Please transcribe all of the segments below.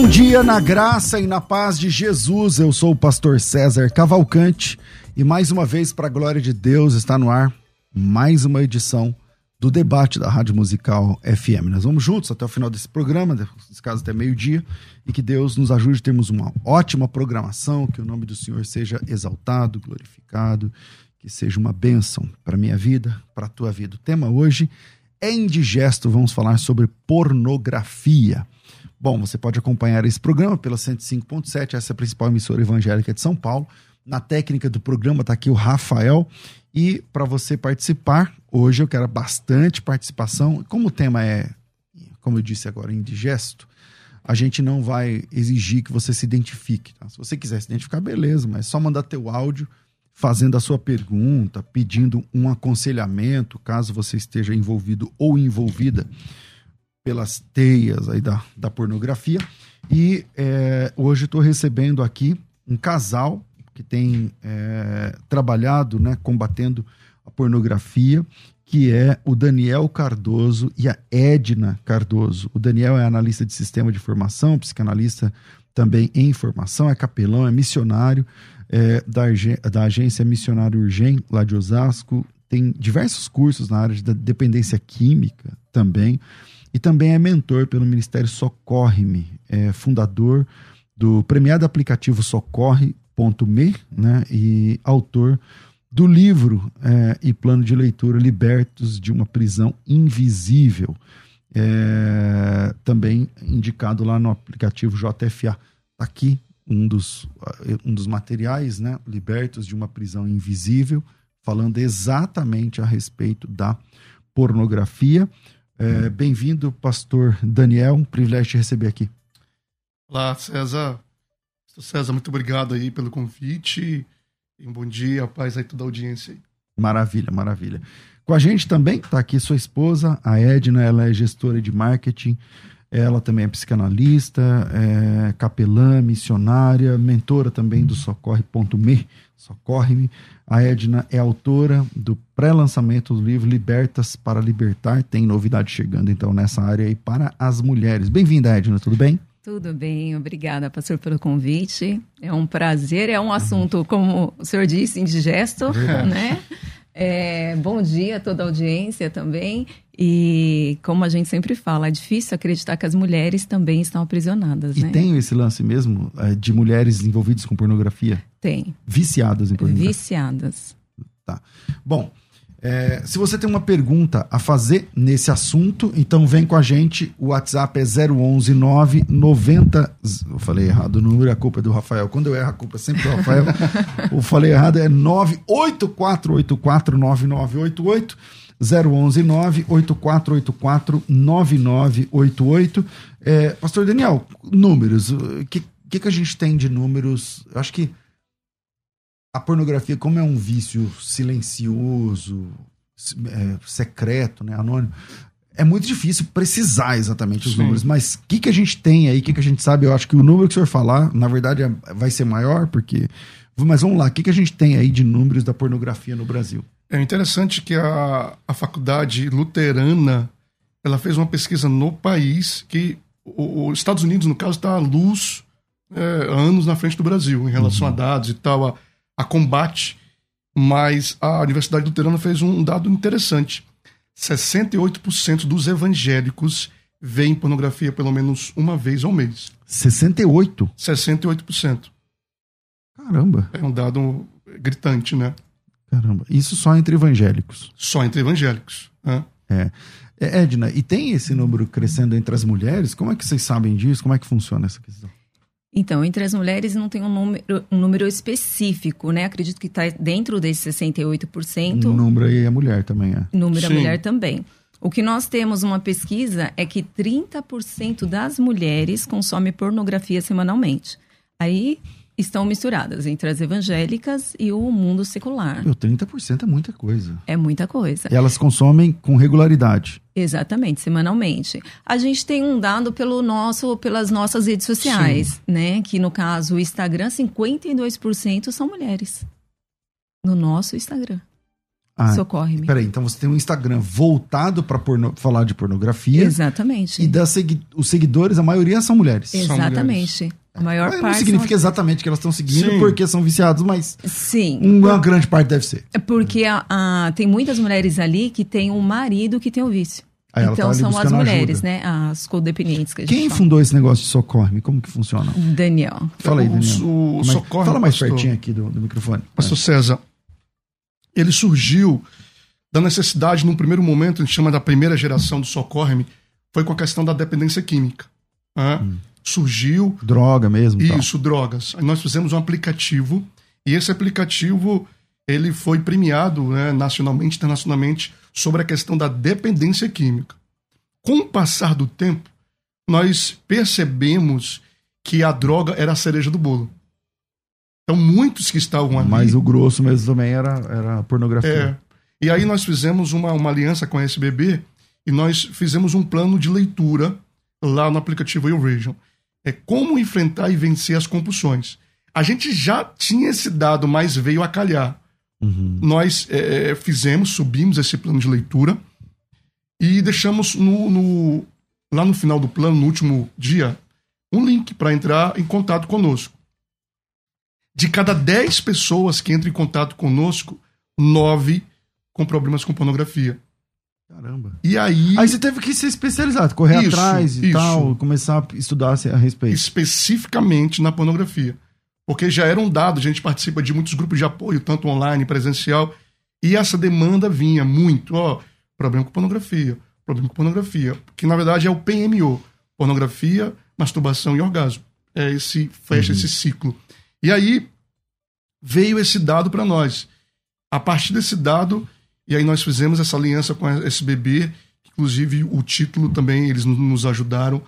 Bom dia na graça e na paz de Jesus. Eu sou o pastor César Cavalcante e mais uma vez, para a glória de Deus, está no ar mais uma edição do debate da Rádio Musical FM. Nós vamos juntos até o final desse programa, nesse caso até meio-dia, e que Deus nos ajude a termos uma ótima programação, que o nome do Senhor seja exaltado, glorificado, que seja uma bênção para minha vida, para a tua vida. O tema hoje é indigesto, vamos falar sobre pornografia. Bom, você pode acompanhar esse programa pela 105.7, essa é a principal emissora evangélica de São Paulo. Na técnica do programa está aqui o Rafael. E para você participar, hoje eu quero bastante participação. Como o tema é, como eu disse agora, indigesto, a gente não vai exigir que você se identifique. Tá? Se você quiser se identificar, beleza, mas é só mandar teu áudio fazendo a sua pergunta, pedindo um aconselhamento, caso você esteja envolvido ou envolvida pelas teias aí da, da pornografia. E é, hoje estou recebendo aqui um casal que tem é, trabalhado, né, combatendo a pornografia, que é o Daniel Cardoso e a Edna Cardoso. O Daniel é analista de sistema de informação, psicanalista também em formação, é capelão, é missionário é, da, da agência Missionário Urgem, lá de Osasco, tem diversos cursos na área de dependência química também e também é mentor pelo Ministério Socorre-me, é fundador do premiado aplicativo Socorre.me né, e autor do livro é, e plano de leitura Libertos de uma Prisão Invisível, é, também indicado lá no aplicativo JFA. Tá aqui um dos, um dos materiais, né, Libertos de uma Prisão Invisível, falando exatamente a respeito da pornografia. É, Bem-vindo, pastor Daniel. Um privilégio te receber aqui. Olá, César. César, muito obrigado aí pelo convite. E um bom dia, paz aí toda a audiência aí. Maravilha, maravilha. Com a gente também está aqui sua esposa, a Edna, ela é gestora de marketing, ela também é psicanalista, é capelã, missionária, mentora também do Socorre.me, Socorre-me. A Edna é autora do pré-lançamento do livro Libertas para Libertar. Tem novidade chegando então nessa área aí para as mulheres. Bem-vinda, Edna, tudo bem? Tudo bem, obrigada, pastor, pelo convite. É um prazer, é um assunto, como o senhor disse, indigesto, é né? É, bom dia a toda a audiência também. E como a gente sempre fala, é difícil acreditar que as mulheres também estão aprisionadas. E né? tem esse lance mesmo é, de mulheres envolvidas com pornografia? Tem. Viciadas em pornografia? Viciadas. Tá. Bom, é, se você tem uma pergunta a fazer nesse assunto, então vem com a gente. O WhatsApp é 011 990. Eu falei errado o número, a culpa é do Rafael. Quando eu erro, a culpa é sempre do Rafael. eu falei errado, é 984849988. 011 98484 9988. É, Pastor Daniel, números. O que, que, que a gente tem de números? Eu acho que a pornografia, como é um vício silencioso, é, secreto, né, anônimo, é muito difícil precisar exatamente os Sim. números. Mas o que, que a gente tem aí, o que, que a gente sabe? Eu acho que o número que o senhor falar, na verdade, é, vai ser maior, porque. Mas vamos lá, o que, que a gente tem aí de números da pornografia no Brasil? É interessante que a, a faculdade luterana ela fez uma pesquisa no país que os Estados Unidos, no caso, está a luz é, anos na frente do Brasil em relação uhum. a dados e tal, a, a combate. Mas a Universidade Luterana fez um dado interessante: 68% dos evangélicos veem pornografia pelo menos uma vez ao mês. 68? 68%. Caramba, É um dado gritante, né? caramba. Isso só entre evangélicos. Só entre evangélicos. né? É, Edna, e tem esse número crescendo entre as mulheres? Como é que vocês sabem disso? Como é que funciona essa questão? Então, entre as mulheres não tem um número, um número específico, né? Acredito que está dentro desses 68%. O número aí é mulher também, é. Número da Sim. mulher também. O que nós temos uma pesquisa é que 30% das mulheres consomem pornografia semanalmente. Aí estão misturadas entre as evangélicas e o mundo secular. Meu, 30% é muita coisa. É muita coisa. E elas consomem com regularidade. Exatamente, semanalmente. A gente tem um dado pelo nosso, pelas nossas redes sociais, né? Que no caso o Instagram, 52% são mulheres. No nosso Instagram. Ah, Socorre-me. peraí, então você tem um Instagram voltado para falar de pornografia. Exatamente. E das os seguidores, a maioria são mulheres. São Exatamente. A maior Mas parte. não significa são- exatamente que elas estão seguindo Sim. porque são viciados, mas Sim. uma grande parte deve ser. É Porque a- a- tem muitas mulheres ali que têm um marido que tem o vício. Aí tá então são as mulheres, ajuda. né? As codependentes que a gente Quem fala. fundou esse negócio de Socorre? Como que funciona? Daniel. Fala aí, O- Daniel. o é que- Socorre, Fala mais pastor. pertinho aqui do, do microfone. Pastor César, ele surgiu da necessidade, num primeiro momento, a gente chama da primeira geração do Socorre-me, foi com a questão da dependência química. né? Surgiu droga mesmo. e tal. Isso, drogas. Aí nós fizemos um aplicativo e esse aplicativo ele foi premiado né, nacionalmente, internacionalmente sobre a questão da dependência química. Com o passar do tempo, nós percebemos que a droga era a cereja do bolo. Então muitos que estavam ali. Mas o grosso mesmo também era, era pornografia. É. E aí nós fizemos uma, uma aliança com a SBB e nós fizemos um plano de leitura lá no aplicativo YouVision. É como enfrentar e vencer as compulsões. A gente já tinha esse dado, mas veio a calhar. Uhum. Nós é, fizemos, subimos esse plano de leitura e deixamos no, no- lá no final do plano, no último dia, um link para entrar em contato conosco. De cada 10 pessoas que entram em contato conosco, 9 com problemas com pornografia. Caramba. E aí, Aí você teve que ser especializado, correr Isso, atrás e isso. tal, começar a estudar a respeito. especificamente na pornografia. Porque já era um dado, a gente participa de muitos grupos de apoio, tanto online, presencial, e essa demanda vinha muito, ó, problema com pornografia, problema com pornografia, que na verdade é o PMO, pornografia, masturbação e orgasmo. É esse fecha esse ciclo. E aí veio esse dado para nós. A partir desse dado, e aí nós fizemos essa aliança com a SBB, inclusive o título também eles nos ajudaram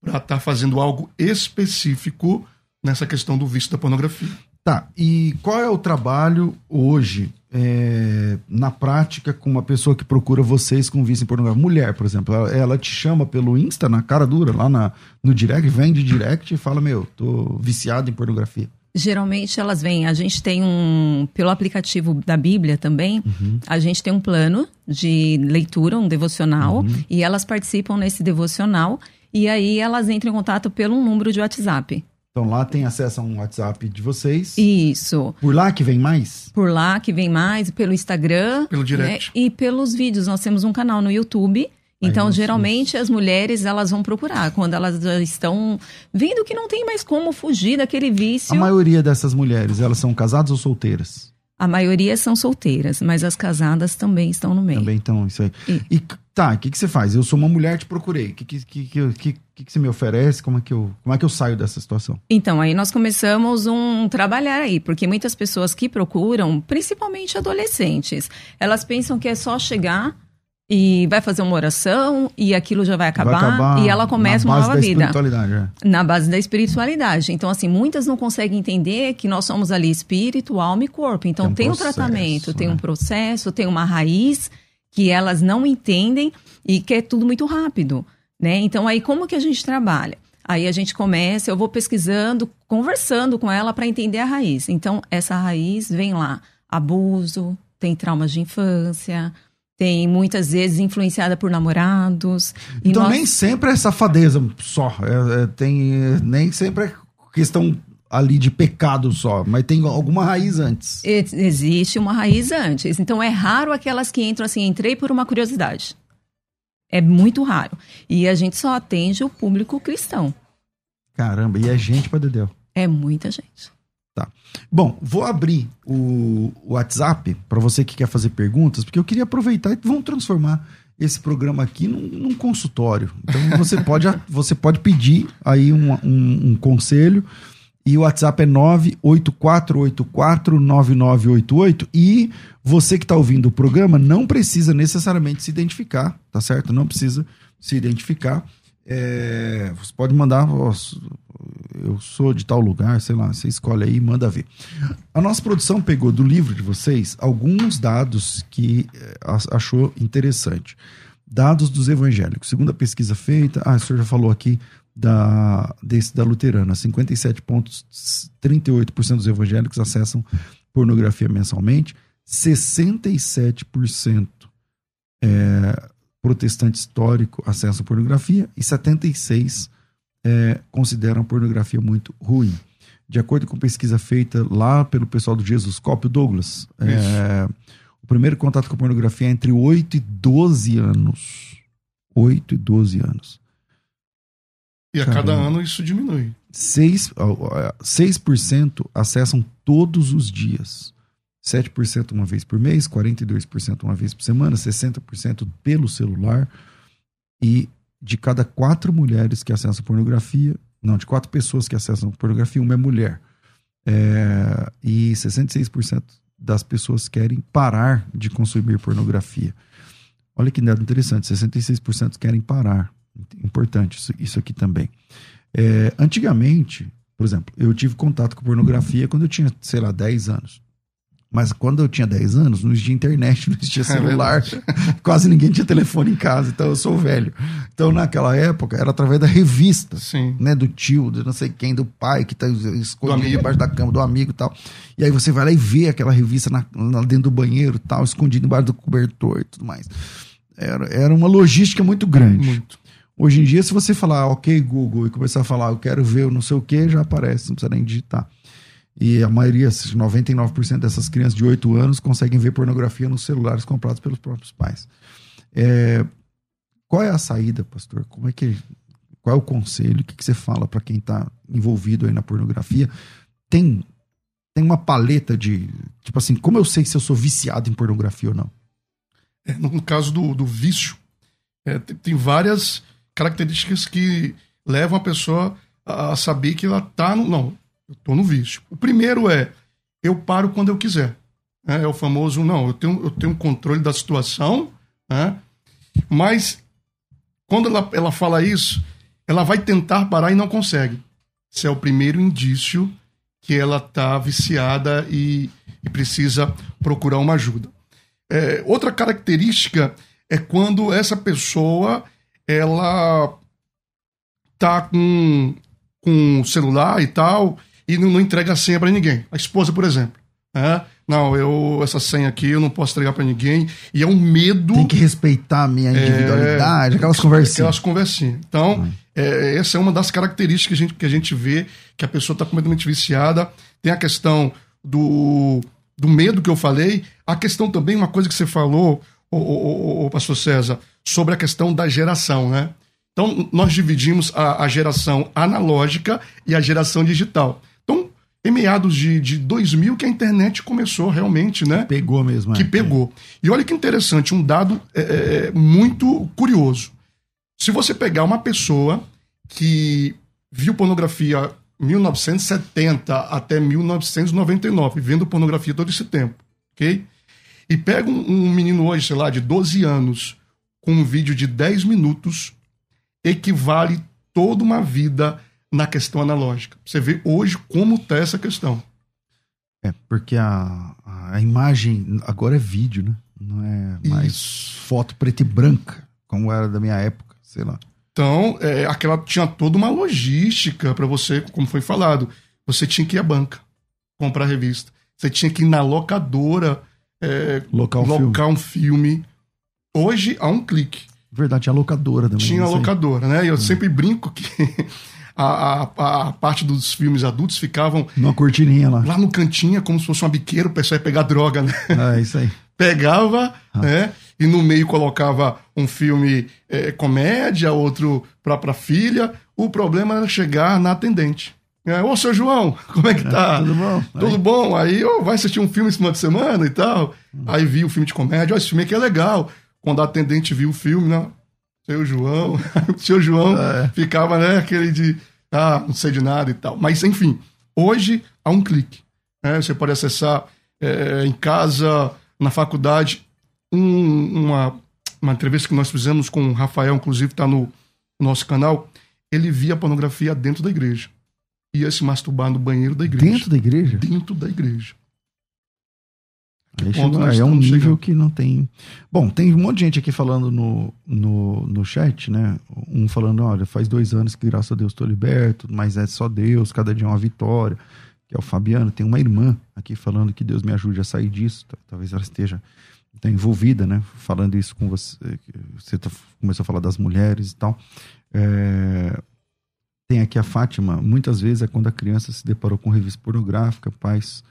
para estar fazendo algo específico nessa questão do vício da pornografia. Tá, e qual é o trabalho hoje, é, na prática, com uma pessoa que procura vocês com vício em pornografia? Mulher, por exemplo, ela, ela te chama pelo Insta, na cara dura, lá na, no direct, vem de direct e fala, meu, tô viciado em pornografia. Geralmente elas vêm, a gente tem um, pelo aplicativo da Bíblia também, a gente tem um plano de leitura, um devocional, e elas participam nesse devocional, e aí elas entram em contato pelo número de WhatsApp. Então lá tem acesso a um WhatsApp de vocês. Isso. Por lá que vem mais? Por lá que vem mais, pelo Instagram. Pelo direct. né, E pelos vídeos. Nós temos um canal no YouTube. Então, geralmente, as mulheres, elas vão procurar. Quando elas estão vendo que não tem mais como fugir daquele vício. A maioria dessas mulheres, elas são casadas ou solteiras? A maioria são solteiras, mas as casadas também estão no meio. Também então, isso aí. E- E tá, o que, que você faz? Eu sou uma mulher, te procurei. O que, que, que, que, que, que, que você me oferece? Como é, que eu, como é que eu saio dessa situação? Então, aí nós começamos um trabalhar aí, porque muitas pessoas que procuram, principalmente adolescentes, elas pensam que é só chegar e vai fazer uma oração e aquilo já vai acabar, Vai acabar e ela começa na uma nova da vida. espiritualidade, é. Na base da espiritualidade. Então, assim, muitas não conseguem entender que nós somos ali espírito, alma e corpo. Então, Tem um tem, um processo, tratamento, tem né? um processo, tem uma raiz que elas não entendem e que é tudo muito rápido, né? Então, aí como que a gente trabalha? Aí a gente começa, eu vou pesquisando, conversando com ela para entender a raiz. Então, essa raiz vem lá, abuso, tem traumas de infância, tem muitas vezes influenciada por namorados. Então nós- nem sempre é safadeza só. É- é- tem, nem sempre é questão ali de pecado só, mas tem alguma raiz antes. Ex- Existe uma raiz antes. Então é raro aquelas que entram assim, entrei por uma curiosidade. É muito raro. E a gente só atende o público cristão. Caramba, e é gente pra Dedéu. É muita gente. Tá. Bom, vou abrir o WhatsApp para você que quer fazer perguntas, porque eu queria aproveitar e vamos transformar esse programa aqui num, num consultório. Então você pode, você pode pedir aí um, um, um conselho. E o WhatsApp é 984849988. E você que está ouvindo o programa não precisa necessariamente se identificar, tá certo? Não precisa se identificar. É, você pode mandar, ó, eu sou de tal lugar, sei lá, você escolhe aí e manda ver. A nossa produção pegou do livro de vocês alguns dados que é, achou interessante. Dados dos evangélicos. Segundo a pesquisa feita, ah, o senhor já falou aqui da, desse, da luterana, 57,38% dos evangélicos acessam pornografia mensalmente, 67% é, protestante histórico acessam pornografia e 76 é, consideram pornografia muito ruim. De acordo com pesquisa feita lá pelo pessoal do Jesus Copio Douglas, é, o primeiro contato com a pornografia é entre 8 e 12 anos. 8 e 12 anos. E a Caramba. cada ano isso diminui. 6%, 6 acessam todos os dias. 7% uma vez por mês, 42% uma vez por semana, 60% pelo celular. E de cada quatro mulheres que acessam pornografia, não, de quatro pessoas que acessam pornografia, uma é mulher. É, e 66% das pessoas querem parar de consumir pornografia. Olha que dado interessante, 66% querem parar. Importante isso, isso aqui também. É, antigamente, por exemplo, eu tive contato com pornografia quando eu tinha, sei lá, 10 anos. Mas quando eu tinha 10 anos, não existia internet, não existia é celular, é quase ninguém tinha telefone em casa, então eu sou velho. Então, naquela época, era através da revista, Sim. né? Do tio, do não sei quem, do pai, que tá escondido debaixo da cama, do amigo e tal. E aí você vai lá e vê aquela revista na, na, dentro do banheiro tal, escondido embaixo do cobertor e tudo mais. Era, era uma logística muito grande. Muito. Hoje em dia, se você falar, ok, Google, e começar a falar, eu quero ver o não sei o que, já aparece, não precisa nem digitar. E a maioria, 99% dessas crianças de 8 anos conseguem ver pornografia nos celulares comprados pelos próprios pais. É, qual é a saída, pastor? Como é que qual é o conselho? O que, que você fala para quem está envolvido aí na pornografia? Tem tem uma paleta de tipo assim, como eu sei se eu sou viciado em pornografia ou não? É, no caso do, do vício, é, tem, tem várias características que levam a pessoa a saber que ela está no, não, eu estou no vício. O primeiro é, eu paro quando eu quiser. É, é o famoso, não, eu tenho, eu tenho controle da situação, né? mas quando ela, ela fala isso, ela vai tentar parar e não consegue. Esse é o primeiro indício que ela está viciada e, e, precisa procurar uma ajuda. É, outra característica é quando essa pessoa ela tá com, com celular e tal e não, não entrega a senha para ninguém. A esposa, por exemplo. É? Não, eu essa senha aqui eu não posso entregar para ninguém. E é um medo. Tem que respeitar a minha individualidade, é, aquelas conversinhas. Aquelas conversinhas. Então, é, essa é uma das características que a gente, que a gente vê que a pessoa está completamente viciada. Tem a questão do, do medo que eu falei. A questão também, uma coisa que você falou, o, o, o, pastor César, sobre a questão da geração, né? Então, nós dividimos a, a geração analógica e a geração digital em meados de, de 2000 que a internet começou realmente, né? Pegou mesmo. Que é. pegou. E olha que interessante, um dado é, é, é muito curioso. Se você pegar uma pessoa que viu pornografia 1970 até 1999, vendo pornografia todo esse tempo, ok? E pega um, um menino hoje, sei lá, de 12 anos, com um vídeo de 10 minutos, equivale toda uma vida na questão analógica. Você vê hoje como está essa questão. É, porque a, a imagem agora é vídeo, né? Não é mais Isso. foto preta e branca, como era da minha época, sei lá. Então, é, aquela tinha toda uma logística para você, como foi falado. Você tinha que ir à banca comprar a revista. Você tinha que ir na locadora é, locar, um, locar filme. um filme. Hoje, há um clique. Verdade, tinha locadora também. Tinha locadora, né? E eu hum. sempre brinco que a, a, a, parte dos filmes adultos ficavam. Numa cortininha lá. Lá no cantinho, como se fosse uma biqueira, o pessoal ia pegar droga, né? É, isso aí. Pegava, ah. né? E no meio colocava um filme é, comédia, outro pra, pra filha. O problema era chegar na atendente. É, Ô, seu João, como é que tá? É, tudo bom? Tudo Aí. bom? Aí, ó, vai assistir um filme esse final de semana e tal. Aí vi o filme de comédia, ó, esse filme aqui é legal. Quando a atendente viu o filme, né? Seu João, o seu João É. ficava, né, aquele de, ah, não sei de nada e tal. Mas, enfim, hoje há um clique. né? Você pode acessar é, em casa, na faculdade, um- uma, uma entrevista que nós fizemos com o Rafael, inclusive está no nosso canal. Ele via pornografia dentro da igreja. Ia se masturbar no banheiro da igreja. Dentro da igreja? Dentro da igreja. Aí, chegou- é um nível chegando? que não tem. Bom, tem um monte de gente aqui falando no, no, no chat, né? Um falando, olha, faz dois anos que graças a Deus estou liberto, mas é só Deus, cada dia é uma vitória. Que é o Fabiano. Tem uma irmã aqui falando que Deus me ajude a sair disso. Talvez ela esteja tá envolvida, né? Falando isso com você. que Você tá- começou a falar das mulheres e tal. É, Tem aqui a Fátima. Muitas vezes é quando a criança se deparou com revista pornográfica, pais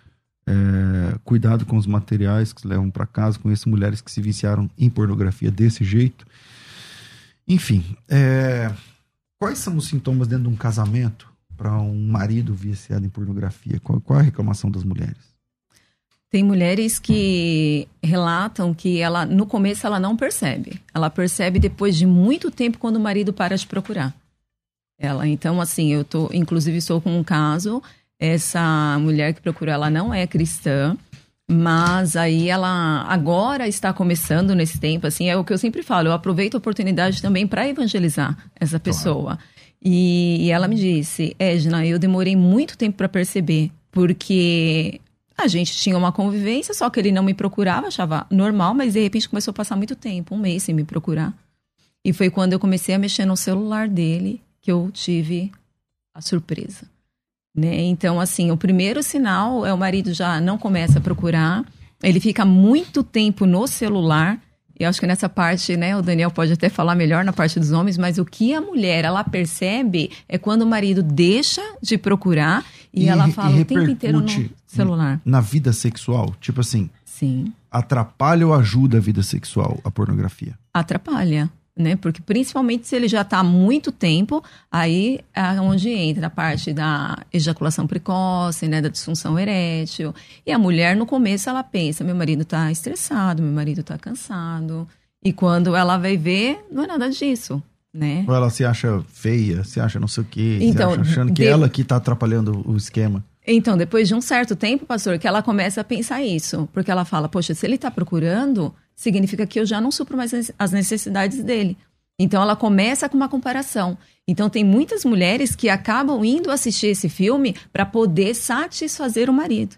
é, cuidado com os materiais que levam para casa. Conheço mulheres que se viciaram em pornografia desse jeito. Enfim, é, quais são os sintomas dentro de um casamento para um marido viciado em pornografia? Qual, qual é a reclamação das mulheres? Tem mulheres que relatam que ela no começo ela não percebe. Ela percebe depois de muito tempo quando o marido para de procurar. Ela, então assim, eu tô, inclusive estou com um caso, essa mulher que procurou, ela não é cristã, mas aí ela agora está começando nesse tempo, assim, é o que eu sempre falo, eu aproveito a oportunidade também para evangelizar essa pessoa. E, e ela me disse, Edna, eu demorei muito tempo para perceber, porque a gente tinha uma convivência, só que ele não me procurava, achava normal, mas de repente começou a passar muito tempo, um mês sem me procurar. E foi quando eu comecei a mexer no celular dele que eu tive a surpresa. Né? Então, assim, o primeiro sinal é o marido já não começa a procurar, ele fica muito tempo no celular. E eu acho que nessa parte, né, o Daniel pode até falar melhor na parte dos homens, mas o que a mulher ela percebe é quando o marido deixa de procurar e, E ela fala e o tempo inteiro no celular. Na vida sexual, tipo assim, Sim. atrapalha ou ajuda a vida sexual a pornografia? atrapalha, né? Porque principalmente se ele já está há muito tempo, aí é onde entra a parte da ejaculação precoce, né? Da disfunção erétil. E a mulher, no começo, ela pensa: meu marido está estressado, meu marido está cansado. E quando ela vai ver, não é nada disso, né? Ou ela se acha feia, se acha não sei o quê, Então, se acha achando que de- ela que tá atrapalhando o esquema. Então, depois de um certo tempo, pastor, que ela começa a pensar isso. Porque ela fala, poxa, se ele está procurando, significa que eu já não supro mais as- necessidades dele. Então, ela começa com uma comparação. Então, tem muitas mulheres que acabam indo assistir esse filme para poder satisfazer o marido.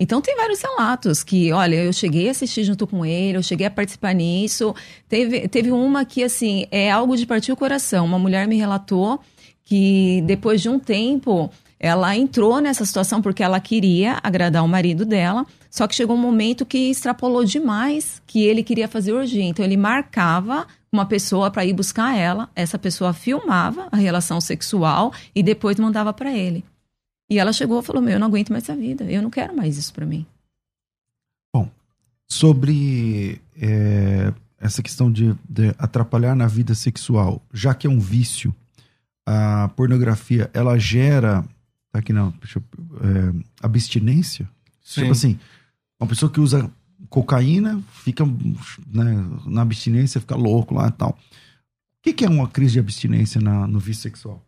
Então, tem vários relatos que, olha, eu cheguei a assistir junto com ele, eu cheguei a participar nisso. Teve, teve uma que, assim, é algo de partir o coração. Uma mulher me relatou que depois de um tempo ela entrou nessa situação porque ela queria agradar o marido dela, só que chegou um momento que extrapolou demais, que ele queria fazer orgia. Então ele marcava uma pessoa para ir buscar ela, essa pessoa filmava a relação sexual e depois mandava para ele. E ela chegou e falou: "Meu, eu não aguento mais essa vida, eu não quero mais isso para mim". Sobre é, essa questão de, de atrapalhar na vida sexual, já que é um vício, a pornografia, ela gera, tá aqui não, deixa eu, é, abstinência? Tipo assim, uma pessoa que usa cocaína fica né, na abstinência, fica louco lá e tal. O que, que é uma crise de abstinência na- no vício sexual?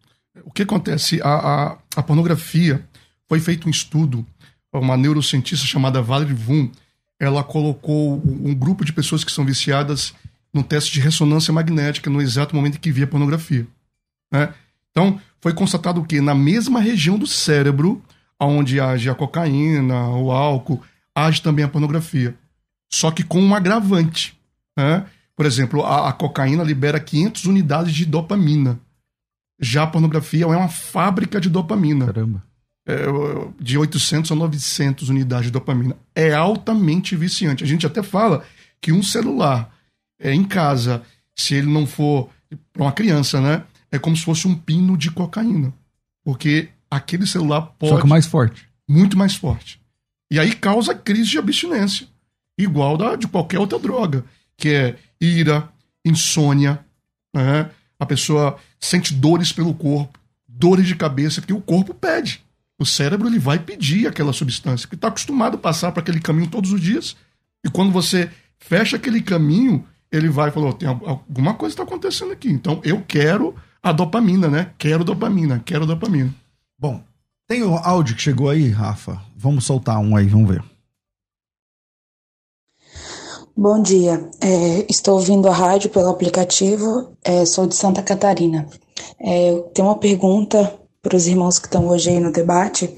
O que acontece? A, a, a pornografia foi feito um estudo, uma neurocientista chamada Valerie Vum, ela colocou um grupo de pessoas que são viciadas no teste de ressonância magnética no exato momento em que via pornografia. né? Então, foi constatado que na mesma região do cérebro, onde age a cocaína, o álcool, age também a pornografia. Só que com um agravante. né? Por exemplo, a, a cocaína libera 500 unidades de dopamina. Já a pornografia é uma fábrica de dopamina. Caramba. É, de 800 a 900 unidades de dopamina. É altamente viciante. A gente até fala que um celular é, em casa, se ele não for para uma criança, né? É como se fosse um pino de cocaína. Porque aquele celular pode Só que mais forte. muito mais forte. E aí causa crise de abstinência, igual da, de qualquer outra droga, que é ira, insônia, né? a pessoa sente dores pelo corpo, dores de cabeça, porque o corpo pede. O cérebro ele vai pedir aquela substância, porque está acostumado a passar para aquele caminho todos os dias. E quando você fecha aquele caminho, ele vai e fala: oh, tem alguma coisa está acontecendo aqui. Então eu quero a dopamina, né? Quero dopamina, quero dopamina. Bom, tem o áudio que chegou aí, Rafa. Vamos soltar um aí, vamos ver. Bom dia, é, estou ouvindo a rádio pelo aplicativo, é, sou de Santa Catarina. É, tenho uma pergunta para os irmãos que estão hoje aí no debate.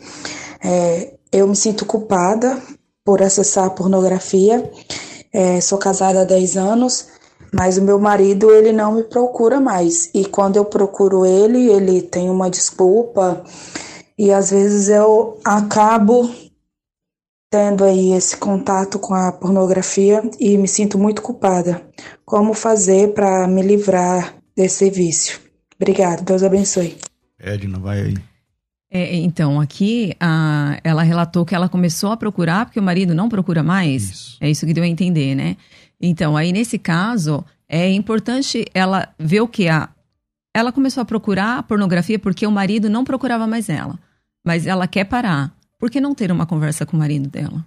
É, eu me sinto culpada por acessar pornografia, é, sou casada há 10 anos, mas o meu marido ele não me procura mais. E quando eu procuro ele, ele tem uma desculpa e às vezes eu acabo tendo aí esse contato com a pornografia e me sinto muito culpada. Como fazer para me livrar desse vício? Obrigada, Deus abençoe. Edna, vai aí. É, então, aqui a, ela relatou que ela começou a procurar porque o marido não procura mais. Isso. É isso que deu a entender, né? Então, aí nesse caso, é importante ela ver o que? A, ela começou a procurar a pornografia porque o marido não procurava mais ela. Mas ela quer parar. Por que não ter uma conversa com o marido dela?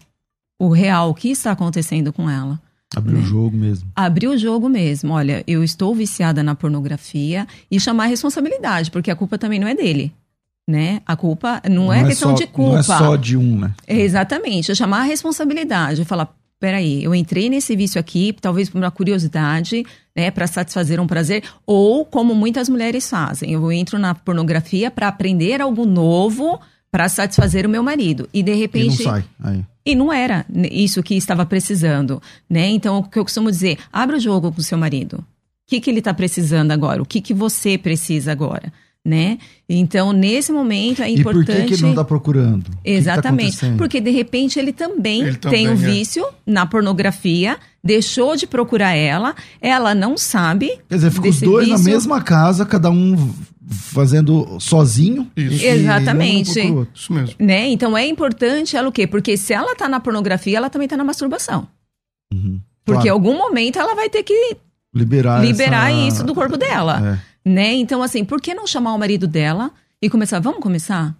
O real, o que está acontecendo com ela? Abriu né? o jogo mesmo. Abriu o jogo mesmo. Olha, eu estou viciada na pornografia e chamar a responsabilidade, porque a culpa também não é dele. Né? A culpa não, não é, é questão só, de culpa. Não é só de um, né? Exatamente. É chamar a responsabilidade. Falar, peraí, eu entrei nesse vício aqui, talvez por uma curiosidade, né, para satisfazer um prazer, ou como muitas mulheres fazem, eu entro na pornografia para aprender algo novo para satisfazer o meu marido. E de repente. E não sai. Aí. E não era isso que estava precisando, né? Então, o que eu costumo dizer, abra o jogo com o seu marido. O que, que ele está precisando agora? O que, que você precisa agora? Né? Então, nesse momento é importante. E por que, que ele não está procurando? Exatamente. Que que tá porque de repente ele também ele tem um é. vício na pornografia, deixou de procurar ela, ela não sabe. Quer dizer, fica os dois vício. na mesma casa, cada um fazendo sozinho. Isso. Exatamente. Isso mesmo. Né? Então é importante ela o quê? Porque se ela tá na pornografia, ela também tá na masturbação. Uhum. Porque em algum momento ela vai ter que liberar, liberar essa... isso do corpo dela. É. Né? Então, assim, por que não chamar o marido dela e começar? Vamos começar?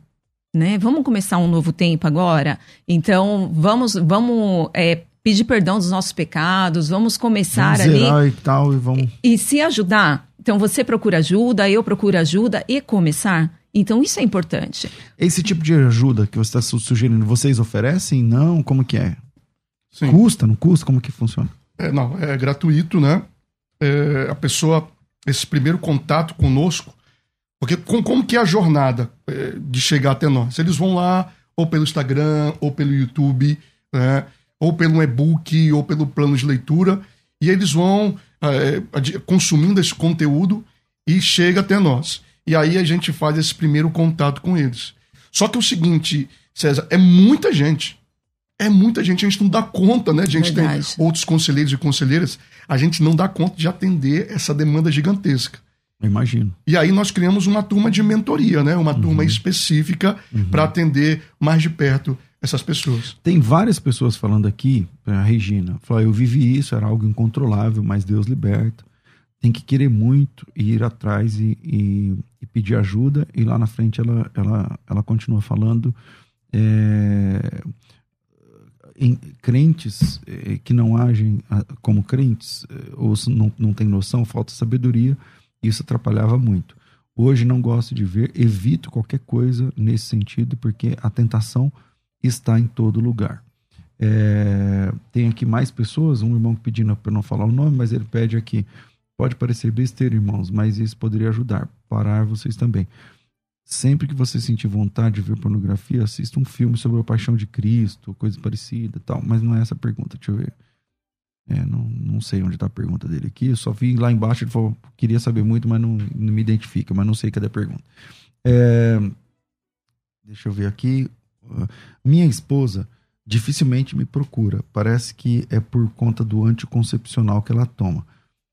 Né? Vamos começar um novo tempo agora? Então, vamos, vamos é, pedir perdão dos nossos pecados, vamos começar vamos ali. E, tal, e, vamos... e se ajudar. Então você procura ajuda, eu procuro ajuda e começar. Então isso é importante. Esse tipo de ajuda que você está sugerindo, vocês oferecem? Não? Como que é? Sim. Custa? Não custa? Como que funciona? É, não, é gratuito, né? É, a pessoa, esse primeiro contato conosco, porque com, como que é a jornada é, de chegar até nós? Eles vão lá, ou pelo Instagram, ou pelo YouTube, né? ou pelo e-book, ou pelo plano de leitura, e eles vão é, consumindo esse conteúdo e chega até nós. E aí a gente faz esse primeiro contato com eles. Só que é o seguinte, César, é muita gente. É muita gente, a gente não dá conta, né? A gente Verdade. tem outros conselheiros e conselheiras, a gente não dá conta de atender essa demanda gigantesca. imagino. E aí nós criamos uma turma de mentoria, né? Uma uhum. turma específica uhum. para atender mais de perto essas pessoas. Tem várias pessoas falando aqui, a Regina, falou, eu vivi isso, era algo incontrolável, mas Deus liberta. Tem que querer muito e ir atrás e, e, e, pedir ajuda. E lá na frente ela, ela, ela continua falando. É, em crentes é, que não agem como crentes, é, ou não, não têm noção, falta sabedoria, isso atrapalhava muito. Hoje não gosto de ver, evito qualquer coisa nesse sentido, porque a tentação está em todo lugar. É, tem aqui mais pessoas, um irmão pedindo para não falar o nome, mas ele pede aqui. Pode parecer besteira, irmãos, mas isso poderia ajudar. Parar vocês também. Sempre que você sentir vontade de ver pornografia, assista um filme sobre a paixão de Cristo, coisa parecida tal. Mas não é essa a pergunta, deixa eu ver. É, não, não sei onde está a pergunta dele aqui. Eu só vi lá embaixo, ele falou, queria saber muito, mas não, não me identifica, mas não sei cadê a pergunta. É, deixa eu ver aqui. Minha esposa dificilmente me procura. Parece que é por conta do anticoncepcional que ela toma.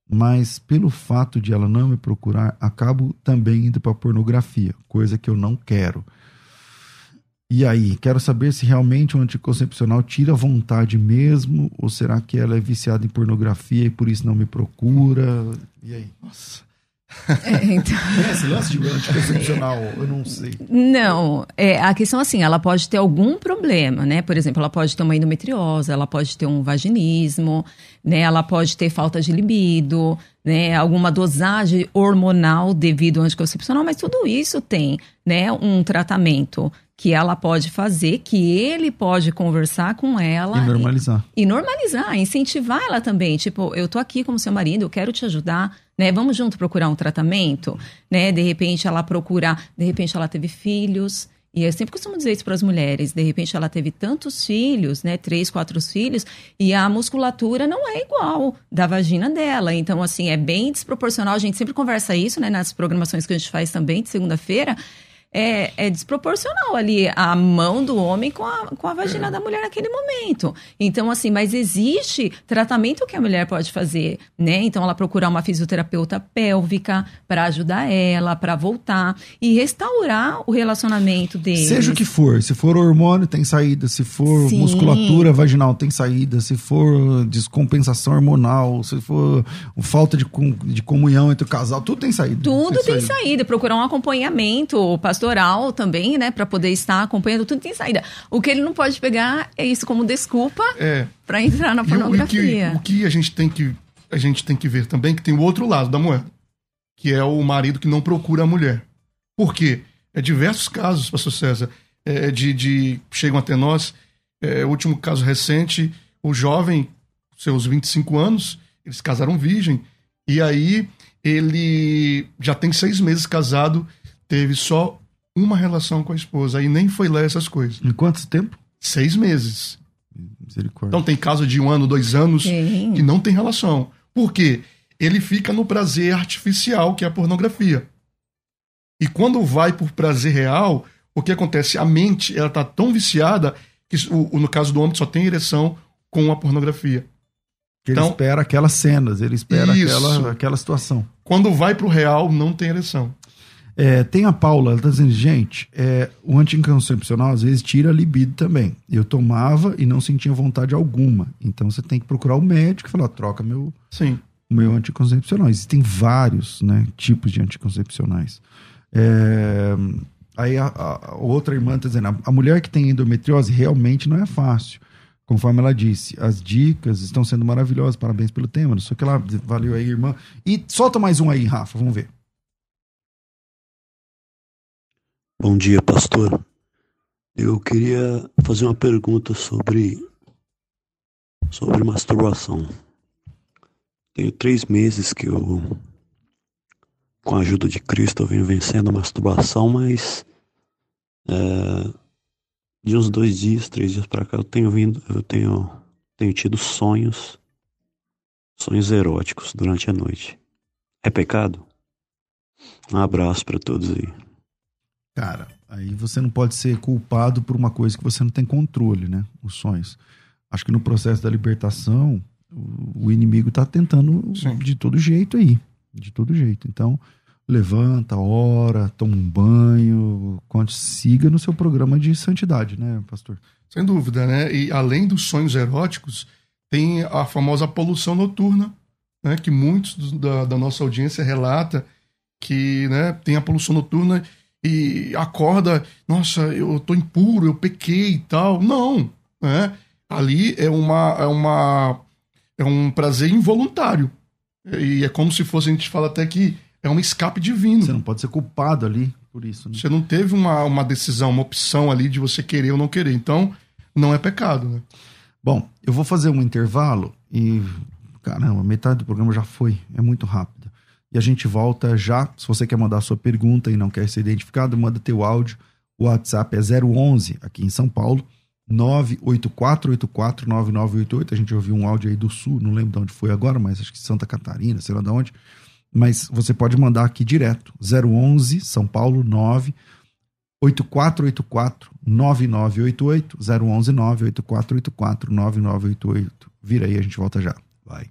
Mas pelo fato de ela não me procurar, acabo também indo para pornografia, coisa que eu não quero. E aí, quero saber se realmente o anticoncepcional tira vontade mesmo, ou será que ela é viciada em pornografia e por isso não me procura? E aí? Nossa. É, então... Esse lance de anticoncepcional, eu não sei. Não, é, a questão assim, ela pode ter algum problema, né? Por exemplo, ela pode ter uma endometriose, ela pode ter um vaginismo, né? Ela pode ter falta de libido, né? Alguma dosagem hormonal devido ao anticoncepcional, mas tudo isso tem, né? Um tratamento que ela pode fazer, que ele pode conversar com ela. E normalizar. E, e, normalizar, incentivar ela também. Tipo, eu tô aqui como seu marido, eu quero te ajudar, né? Vamos junto procurar um tratamento, né? De repente ela procurar, de repente ela teve filhos. E eu sempre costumo dizer isso para as mulheres. De repente ela teve tantos filhos, né? Três, quatro filhos, e a musculatura não é igual da vagina dela. Então, assim, é bem desproporcional. A gente sempre conversa isso, né? Nas programações que a gente faz também de segunda-feira é, é, desproporcional ali a mão do homem com a, com a vagina é. da mulher naquele momento. Então, assim, mas existe tratamento que a mulher pode fazer, né? Então, ela procurar uma fisioterapeuta pélvica para ajudar ela, para voltar e restaurar o relacionamento dele. Seja o que for, se for hormônio, tem saída, se for Sim. musculatura vaginal, tem saída, se for descompensação hormonal, se for falta de, de comunhão entre o casal, tudo tem saída. Tudo tem, tem saída. saída. Procurar um acompanhamento, pastoral também, né, para poder estar acompanhando, tudo tem saída. O que ele não pode pegar é isso como desculpa é. para entrar na pornografia. O, o, que, o que a gente tem que a gente tem que ver também que tem o outro lado da moeda, que é o marido que não procura a mulher. Por quê? É diversos casos, pastor César, é, de, de chegam até nós. É, o último caso recente, o jovem, seus 25 anos, eles casaram virgem, e aí ele já tem seis meses casado, teve só uma relação com a esposa. Aí nem foi ler essas coisas. Em quanto tempo? Seis meses. Então tem caso de um ano, dois anos Sim. que não tem relação. Por quê? Ele fica no prazer artificial, que é a pornografia. E quando vai por prazer real, o que acontece? A mente ela tá tão viciada que, o, no caso do homem, só tem ereção com a pornografia. Ele então, espera aquelas cenas, ele espera aquela, aquela situação. Quando vai pro real, não tem ereção. É, tem a Paula, ela tá dizendo, gente, é, o anticoncepcional às vezes tira a libido também. Eu tomava e não sentia vontade alguma. Então você tem que procurar o médico e falar, troca meu, Sim. meu anticoncepcional. Existem vários né, tipos de anticoncepcionais. É, aí a, a, outra irmã está dizendo, a, a mulher que tem endometriose realmente não é fácil. Conforme ela disse, as dicas estão sendo maravilhosas, parabéns pelo tema. Não sei o que lá, valeu aí, irmã. E solta mais um aí, Rafa, vamos ver. Bom dia, pastor. Eu queria fazer uma pergunta sobre sobre masturbação. Tenho três meses que eu, com a ajuda de Cristo, eu venho vencendo a masturbação, mas é, de uns dois dias, três dias para cá, eu tenho vindo, eu tenho, tenho tido sonhos, sonhos eróticos durante a noite. É pecado? Um abraço para todos aí. Cara, aí você não pode ser culpado por uma coisa que você não tem controle, né? Os sonhos. Acho que no processo da libertação, o inimigo tá tentando Sim. de todo jeito aí. De todo jeito. Então, levanta, ora, toma um banho, siga no seu programa de santidade, né, pastor? Sem dúvida, né? E além dos sonhos eróticos, tem a famosa poluição noturna, né? Que muitos da, da nossa audiência relata que né, tem a poluição noturna e acorda, nossa, eu tô impuro, eu pequei e tal. Não, né? Ali é uma é uma é um prazer involuntário. E é como se fosse a gente fala até que é um escape divino. Você não pode ser culpado ali por isso. Né? Você não teve uma, uma decisão, uma opção ali de você querer ou não querer. Então, não é pecado, né? Bom, eu vou fazer um intervalo e caramba, metade do programa já foi, é muito rápido. E a gente volta já. Se você quer mandar sua pergunta e não quer ser identificado, manda teu áudio. O WhatsApp é 011 aqui em São Paulo, 984849988. A gente ouviu um áudio aí do Sul, não lembro de onde foi agora, mas acho que Santa Catarina, sei lá de onde. Mas você pode mandar aqui direto, 011 São Paulo 9 8484 9988 011 98484 9988. Vira aí, a gente volta já. Vai.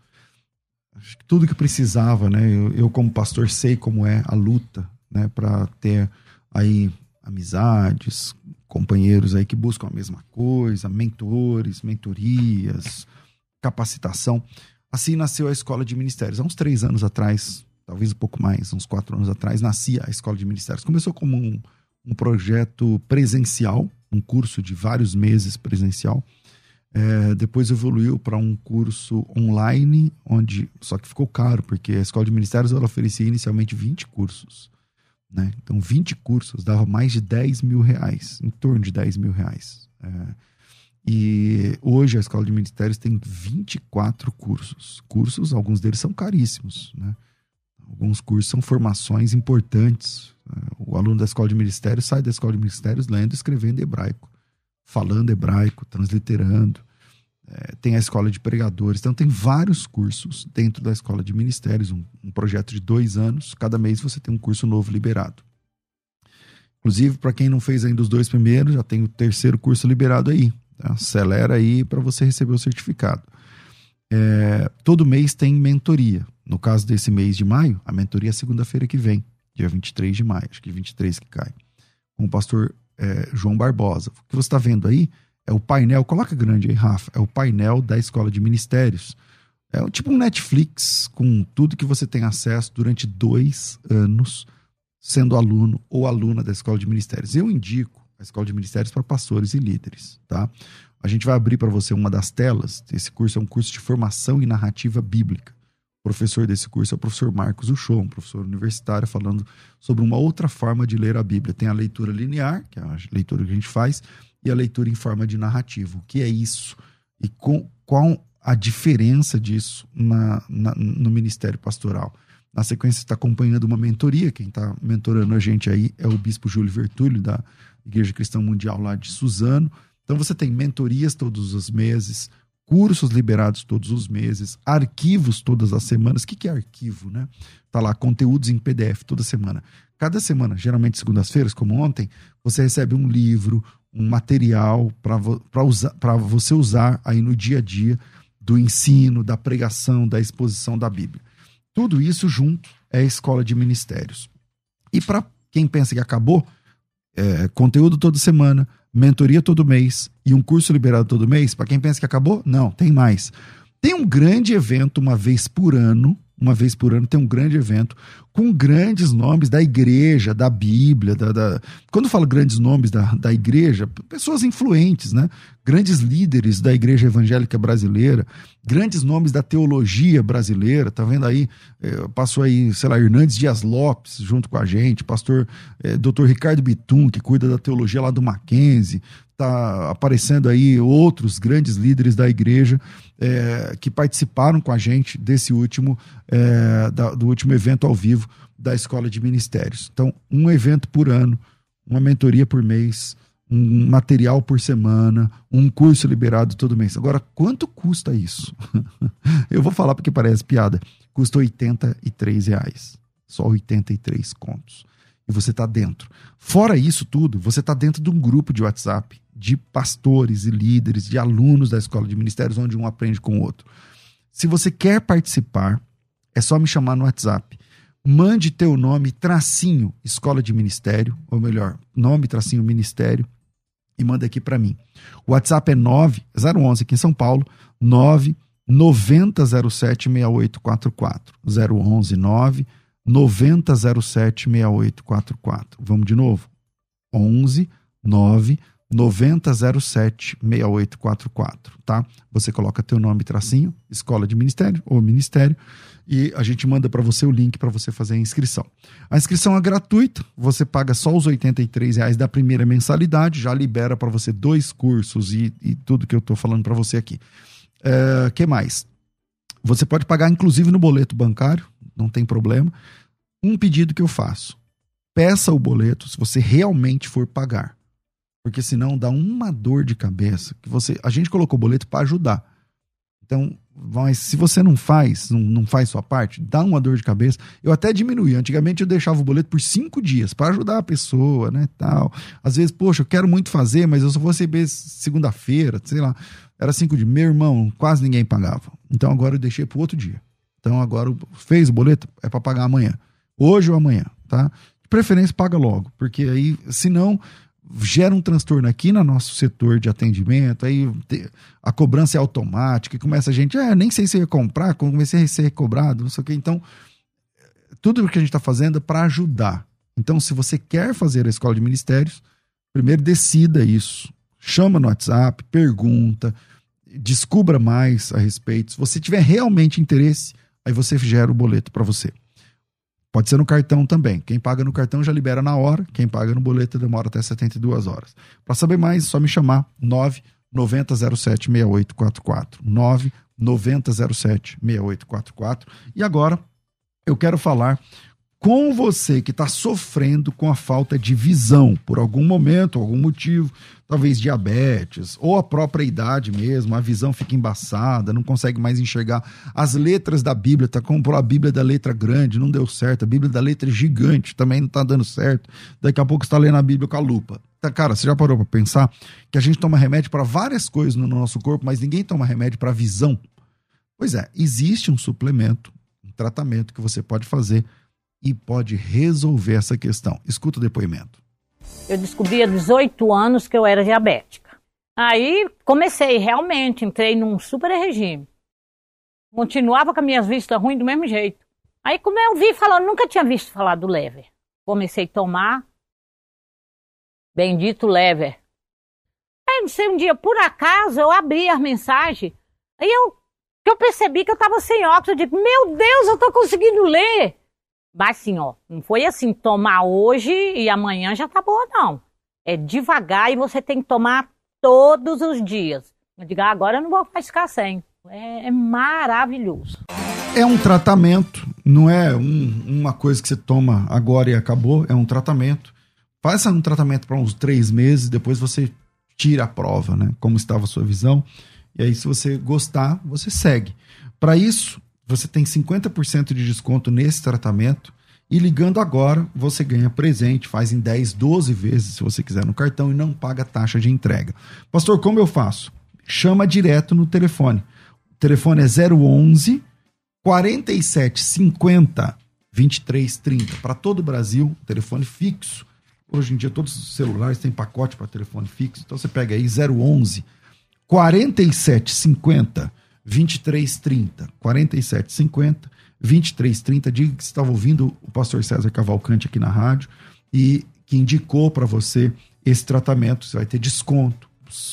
Tudo que precisava, né? Eu, eu como pastor sei como é a luta, né, para ter aí amizades, companheiros aí que buscam a mesma coisa, mentores, mentorias, capacitação. Assim nasceu a Escola de Ministérios. Há uns três anos atrás, talvez um pouco mais, uns quatro anos atrás, nascia a Escola de Ministérios. Começou como um, um projeto presencial, um curso de vários meses presencial. É, depois evoluiu para um curso online, onde só que ficou caro, porque a Escola de Ministérios ela oferecia inicialmente 20 cursos. Né? Então, 20 cursos dava mais de 10 mil reais, em torno de 10 mil reais. É, e hoje a Escola de Ministérios tem 24 cursos. Cursos, alguns deles são caríssimos. Né? Alguns cursos são formações importantes. O aluno da Escola de Ministérios sai da Escola de Ministérios lendo e escrevendo hebraico falando hebraico, transliterando. É, tem a escola de pregadores. Então, tem vários cursos dentro da escola de ministérios, um, um projeto de dois anos. Cada mês você tem um curso novo liberado. Inclusive, para quem não fez ainda os dois primeiros, já tem o terceiro curso liberado aí. Tá? Acelera aí para você receber o certificado. É, todo mês tem mentoria. No caso desse mês de maio, a mentoria é segunda-feira que vem, dia 23 de maio, acho que 23 que cai, com o pastor é, João Barbosa. O que você está vendo aí é o painel, coloca grande aí, Rafa, é o painel da Escola de Ministérios. É tipo um Netflix com tudo que você tem acesso durante dois anos sendo aluno ou aluna da Escola de Ministérios. Eu indico a Escola de Ministérios para pastores e líderes, tá? A gente vai abrir para você uma das telas. Esse curso é um curso de formação e narrativa bíblica. Professor desse curso é o professor Marcos Uchon, um professor universitário, falando sobre uma outra forma de ler a Bíblia. Tem a leitura linear, que é a leitura que a gente faz, e a leitura em forma de narrativo. O que é isso? E com, qual a diferença disso na, na, no ministério pastoral? Na sequência, está acompanhando uma mentoria. Quem está mentorando a gente aí é o bispo Júlio Vertúlio, da Igreja Cristã Mundial lá de Suzano. Então, você tem mentorias todos os meses, cursos liberados todos os meses, arquivos todas as semanas. O que, que é arquivo, né? Tá lá, conteúdos em PDF toda semana. Cada semana, geralmente segundas-feiras, como ontem, você recebe um livro, um material para você usar aí no dia a dia do ensino, da pregação, da exposição da Bíblia. Tudo isso junto é a escola de ministérios. E para quem pensa que acabou, é, conteúdo toda semana, mentoria todo mês e um curso liberado todo mês, para quem pensa que acabou, não, tem mais. Tem um grande evento uma vez por ano, uma vez por ano tem um grande evento com grandes nomes da igreja, da Bíblia, da, da... quando falo grandes nomes da, da igreja, pessoas influentes, né? Grandes líderes da igreja evangélica brasileira, grandes nomes da teologia brasileira, tá vendo aí? É, passou aí, sei lá, Hernandes Dias Lopes junto com a gente, pastor é, Dr. Ricardo Bitum, que cuida da teologia lá do Mackenzie, tá aparecendo aí outros grandes líderes da igreja é, que participaram com a gente desse último, é, da, do último evento ao vivo da Escola de Ministérios. Então, um evento por ano, uma mentoria por mês, um material por semana, um curso liberado todo mês. Agora, quanto custa isso? Eu vou falar porque parece piada. Custa 83 reais. Só 83 contos. E você está dentro. Fora isso tudo, você está dentro de um grupo de WhatsApp de pastores e líderes, de alunos da escola de ministérios, onde um aprende com o outro. Se você quer participar, é só me chamar no WhatsApp. Mande teu nome, tracinho, escola de ministério, ou melhor, nome, tracinho, ministério, e manda aqui para mim. O WhatsApp é 9, 011 aqui em São Paulo, 9 9007 6844. 011 9 9007 6844. Vamos de novo. 11 9 9007 6844, tá? Você coloca teu nome tracinho, escola de ministério ou ministério e a gente manda para você o link para você fazer a inscrição. A inscrição é gratuita, você paga só os R$ reais da primeira mensalidade, já libera para você dois cursos e, e, tudo que eu estou falando para você aqui. É, que mais? Você pode pagar inclusive no boleto bancário, não tem problema. Um pedido que eu faço: peça o boleto se você realmente for pagar porque senão dá uma dor de cabeça que você a gente colocou o boleto para ajudar então mas se você não faz não, não faz sua parte dá uma dor de cabeça. Eu até diminuí. Antigamente eu deixava o boleto por cinco dias para ajudar a pessoa né tal. Às vezes poxa eu quero muito fazer mas eu só vou receber segunda-feira sei lá era cinco dias. Meu irmão quase ninguém pagava. Então agora eu deixei para outro dia. Então agora fez o boleto é para pagar amanhã. Hoje ou amanhã tá? De preferência paga logo porque aí senão gera um transtorno aqui no nosso setor de atendimento, aí a cobrança é automática, e começa a gente, é, nem sei se eu ia comprar, comecei a ser recobrado, não sei o que. Então, tudo o que a gente está fazendo é para ajudar. Então, se você quer fazer a escola de ministérios, primeiro decida isso. Chama no WhatsApp, pergunta, descubra mais a respeito. Se você tiver realmente interesse, aí você gera o boleto para você. Pode ser no cartão também. Quem paga no cartão já libera na hora, quem paga no boleto demora até 72 horas. Para saber mais, é só me chamar 9 9007 6844. 9 9007 6844. E agora eu quero falar com você que está sofrendo com a falta de visão por algum momento, algum motivo, talvez diabetes ou a própria idade mesmo, a visão fica embaçada, não consegue mais enxergar as letras da Bíblia, tá comprou a Bíblia da letra grande, não deu certo, a Bíblia da letra gigante também não está dando certo. Daqui a pouco está lendo a Bíblia com a lupa. Tá, cara, você já parou para pensar que a gente toma remédio para várias coisas no nosso corpo, mas ninguém toma remédio para visão? Pois é, existe um suplemento, um tratamento que você pode fazer e pode resolver essa questão. Escuta o depoimento. Eu descobri há 18 anos que eu era diabética. Aí comecei, realmente, entrei num super regime. Continuava com as minhas vistas ruins do mesmo jeito. Aí, como eu vi falando, nunca tinha visto falar do lever. Comecei a tomar. Bendito lever. Aí, não sei, um dia, por acaso, eu abri as mensagens. Aí eu, eu percebi que eu estava sem óculos. Eu digo, meu Deus, eu estou conseguindo ler. Mas assim, ó, não foi assim, tomar hoje e amanhã já tá boa, não. É devagar e você tem que tomar todos os dias. Eu digo, ah, agora eu não vou ficar sem. É, é maravilhoso. É um tratamento, não é um, uma coisa que você toma agora e acabou, é um tratamento. Faça um tratamento para uns três meses, depois você tira a prova, né? Como estava a sua visão. E aí, se você gostar, você segue. Para isso, você tem 50% de desconto nesse tratamento. E ligando agora, você ganha presente, faz em 10, 12 vezes se você quiser no cartão e não paga taxa de entrega. Pastor, como eu faço? Chama direto no telefone. O telefone é 011 4750 2330. Para todo o Brasil, telefone fixo. Hoje em dia, todos os celulares têm pacote para telefone fixo. Então você pega aí 011 4750 2330 4750 2330. Diga que estava ouvindo o pastor César Cavalcante aqui na rádio e que indicou para você esse tratamento. Você vai ter desconto,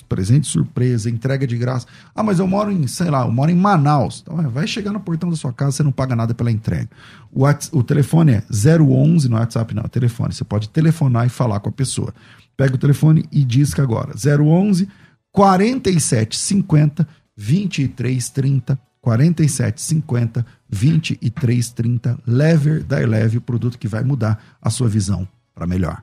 presente surpresa, entrega de graça. Ah, mas eu moro em, sei lá, eu moro em Manaus. Então, vai chegar no portão da sua casa, você não paga nada pela entrega. O, o telefone é 011, no WhatsApp não, é telefone. Você pode telefonar e falar com a pessoa. Pega o telefone e que agora. 011 4750 2330 4750 2330 Lever da Eleve, o produto que vai mudar a sua visão para melhor.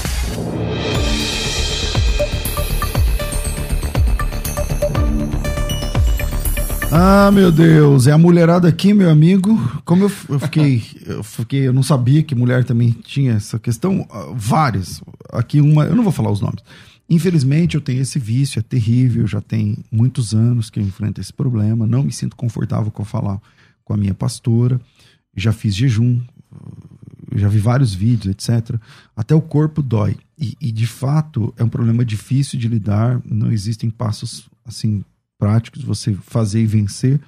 Ah, meu Deus, é a mulherada aqui, meu amigo. Como eu, eu fiquei, eu fiquei, eu não sabia que mulher também tinha essa questão. Ah, várias. Aqui uma, eu não vou falar os nomes. Infelizmente eu tenho esse vício, é terrível. Já tem muitos anos que eu enfrento esse problema. Não me sinto confortável com falar com a minha pastora. Já fiz jejum, já vi vários vídeos, etc. Até o corpo dói. E, e de fato é um problema difícil de lidar. Não existem passos assim práticos, você fazer e vencer.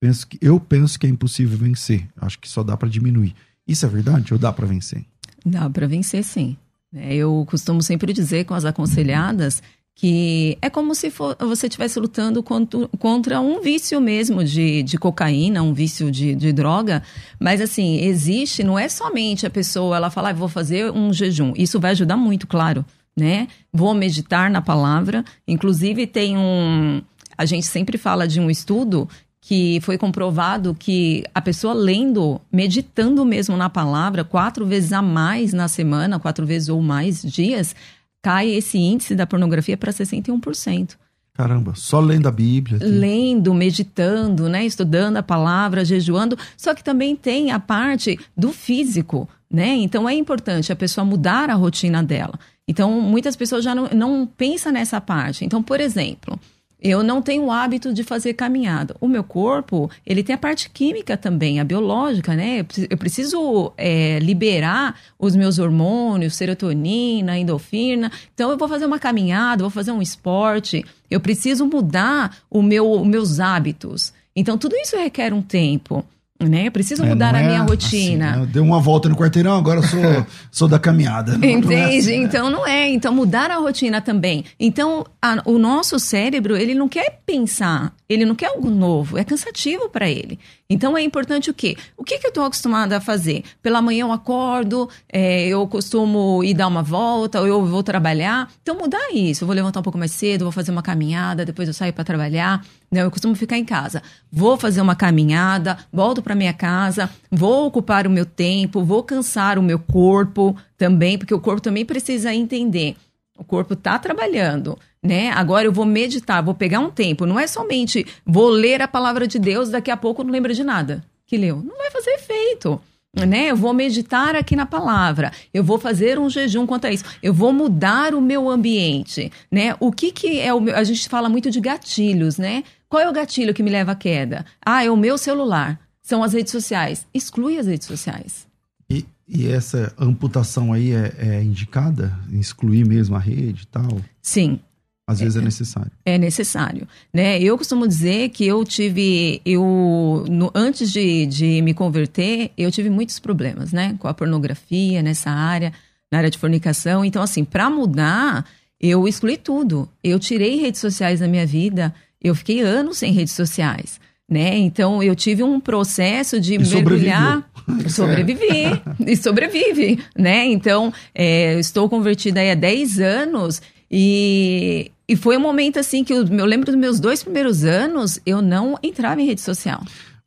Penso que, eu penso que é impossível vencer. Acho que só dá para diminuir. Isso é verdade ou dá para vencer? Dá para vencer, sim. É, eu costumo sempre dizer com as aconselhadas que é como se for, você estivesse lutando contra, contra, um vício mesmo de, de cocaína, um vício de, de, droga. Mas assim, existe, não é somente a pessoa, ela falar, ah, vou fazer um jejum. Isso vai ajudar muito, claro, né? Vou meditar na palavra. Inclusive, tem um a gente sempre fala de um estudo que foi comprovado que a pessoa lendo, meditando mesmo na palavra, quatro vezes a mais na semana, quatro vezes ou mais dias, cai esse índice da pornografia para 61%. Caramba, só lendo a Bíblia. Aqui. Lendo, meditando, né, estudando a palavra, jejuando. Só que também tem a parte do físico, né? Então é importante a pessoa mudar a rotina dela. Então muitas pessoas já não, não pensam nessa parte. Então, por exemplo, eu não tenho o hábito de fazer caminhada. O meu corpo, ele tem a parte química também, a biológica, né? Eu preciso é, liberar os meus hormônios, serotonina, endorfina. Então, eu vou fazer uma caminhada, vou fazer um esporte. Eu preciso mudar o meu, os meus hábitos. Então, tudo isso requer um tempo né? Eu preciso é, mudar a minha é rotina. Assim, né? Deu uma volta no quarteirão, agora sou, sou da caminhada. Entende? Não é assim, né? então não é. Então mudar a rotina também. Então a, o nosso cérebro ele não quer pensar, ele não quer algo novo, é cansativo para ele. Então é importante o quê? O que, que eu estou acostumada a fazer? Pela manhã eu acordo, é, eu costumo ir dar uma volta, ou eu vou trabalhar. Então mudar isso. Eu vou levantar um pouco mais cedo, vou fazer uma caminhada, depois eu saio para trabalhar. Não, eu costumo ficar em casa. Vou fazer uma caminhada, volto para minha casa, vou ocupar o meu tempo, vou cansar o meu corpo também, porque o corpo também precisa entender. O corpo está trabalhando, né? Agora eu vou meditar, vou pegar um tempo. Não é somente vou ler a palavra de Deus, daqui a pouco não lembra de nada que leu. Não vai fazer efeito. Né? Eu vou meditar aqui na palavra, eu vou fazer um jejum quanto a isso, eu vou mudar o meu ambiente, né? O que que é o meu, a gente fala muito de gatilhos, né? Qual é o gatilho que me leva à queda? Ah, é o meu celular. São as redes sociais. Exclui as redes sociais. E, e essa amputação aí é, é indicada? Excluir mesmo a rede e tal? Sim, às vezes é, é necessário. É necessário. Né? Eu costumo dizer que eu tive, eu no, antes de, de me converter, eu tive muitos problemas, né? Com a pornografia nessa área, na área de fornicação. Então, assim, para mudar, eu excluí tudo. Eu tirei redes sociais da minha vida. Eu fiquei anos sem redes sociais. Né? Então eu tive um processo de e mergulhar, sobrevivi e sobrevive, né? Então é, estou convertida há 10 anos e, e foi um momento assim que eu, eu lembro dos meus dois primeiros anos, eu não entrava em rede social.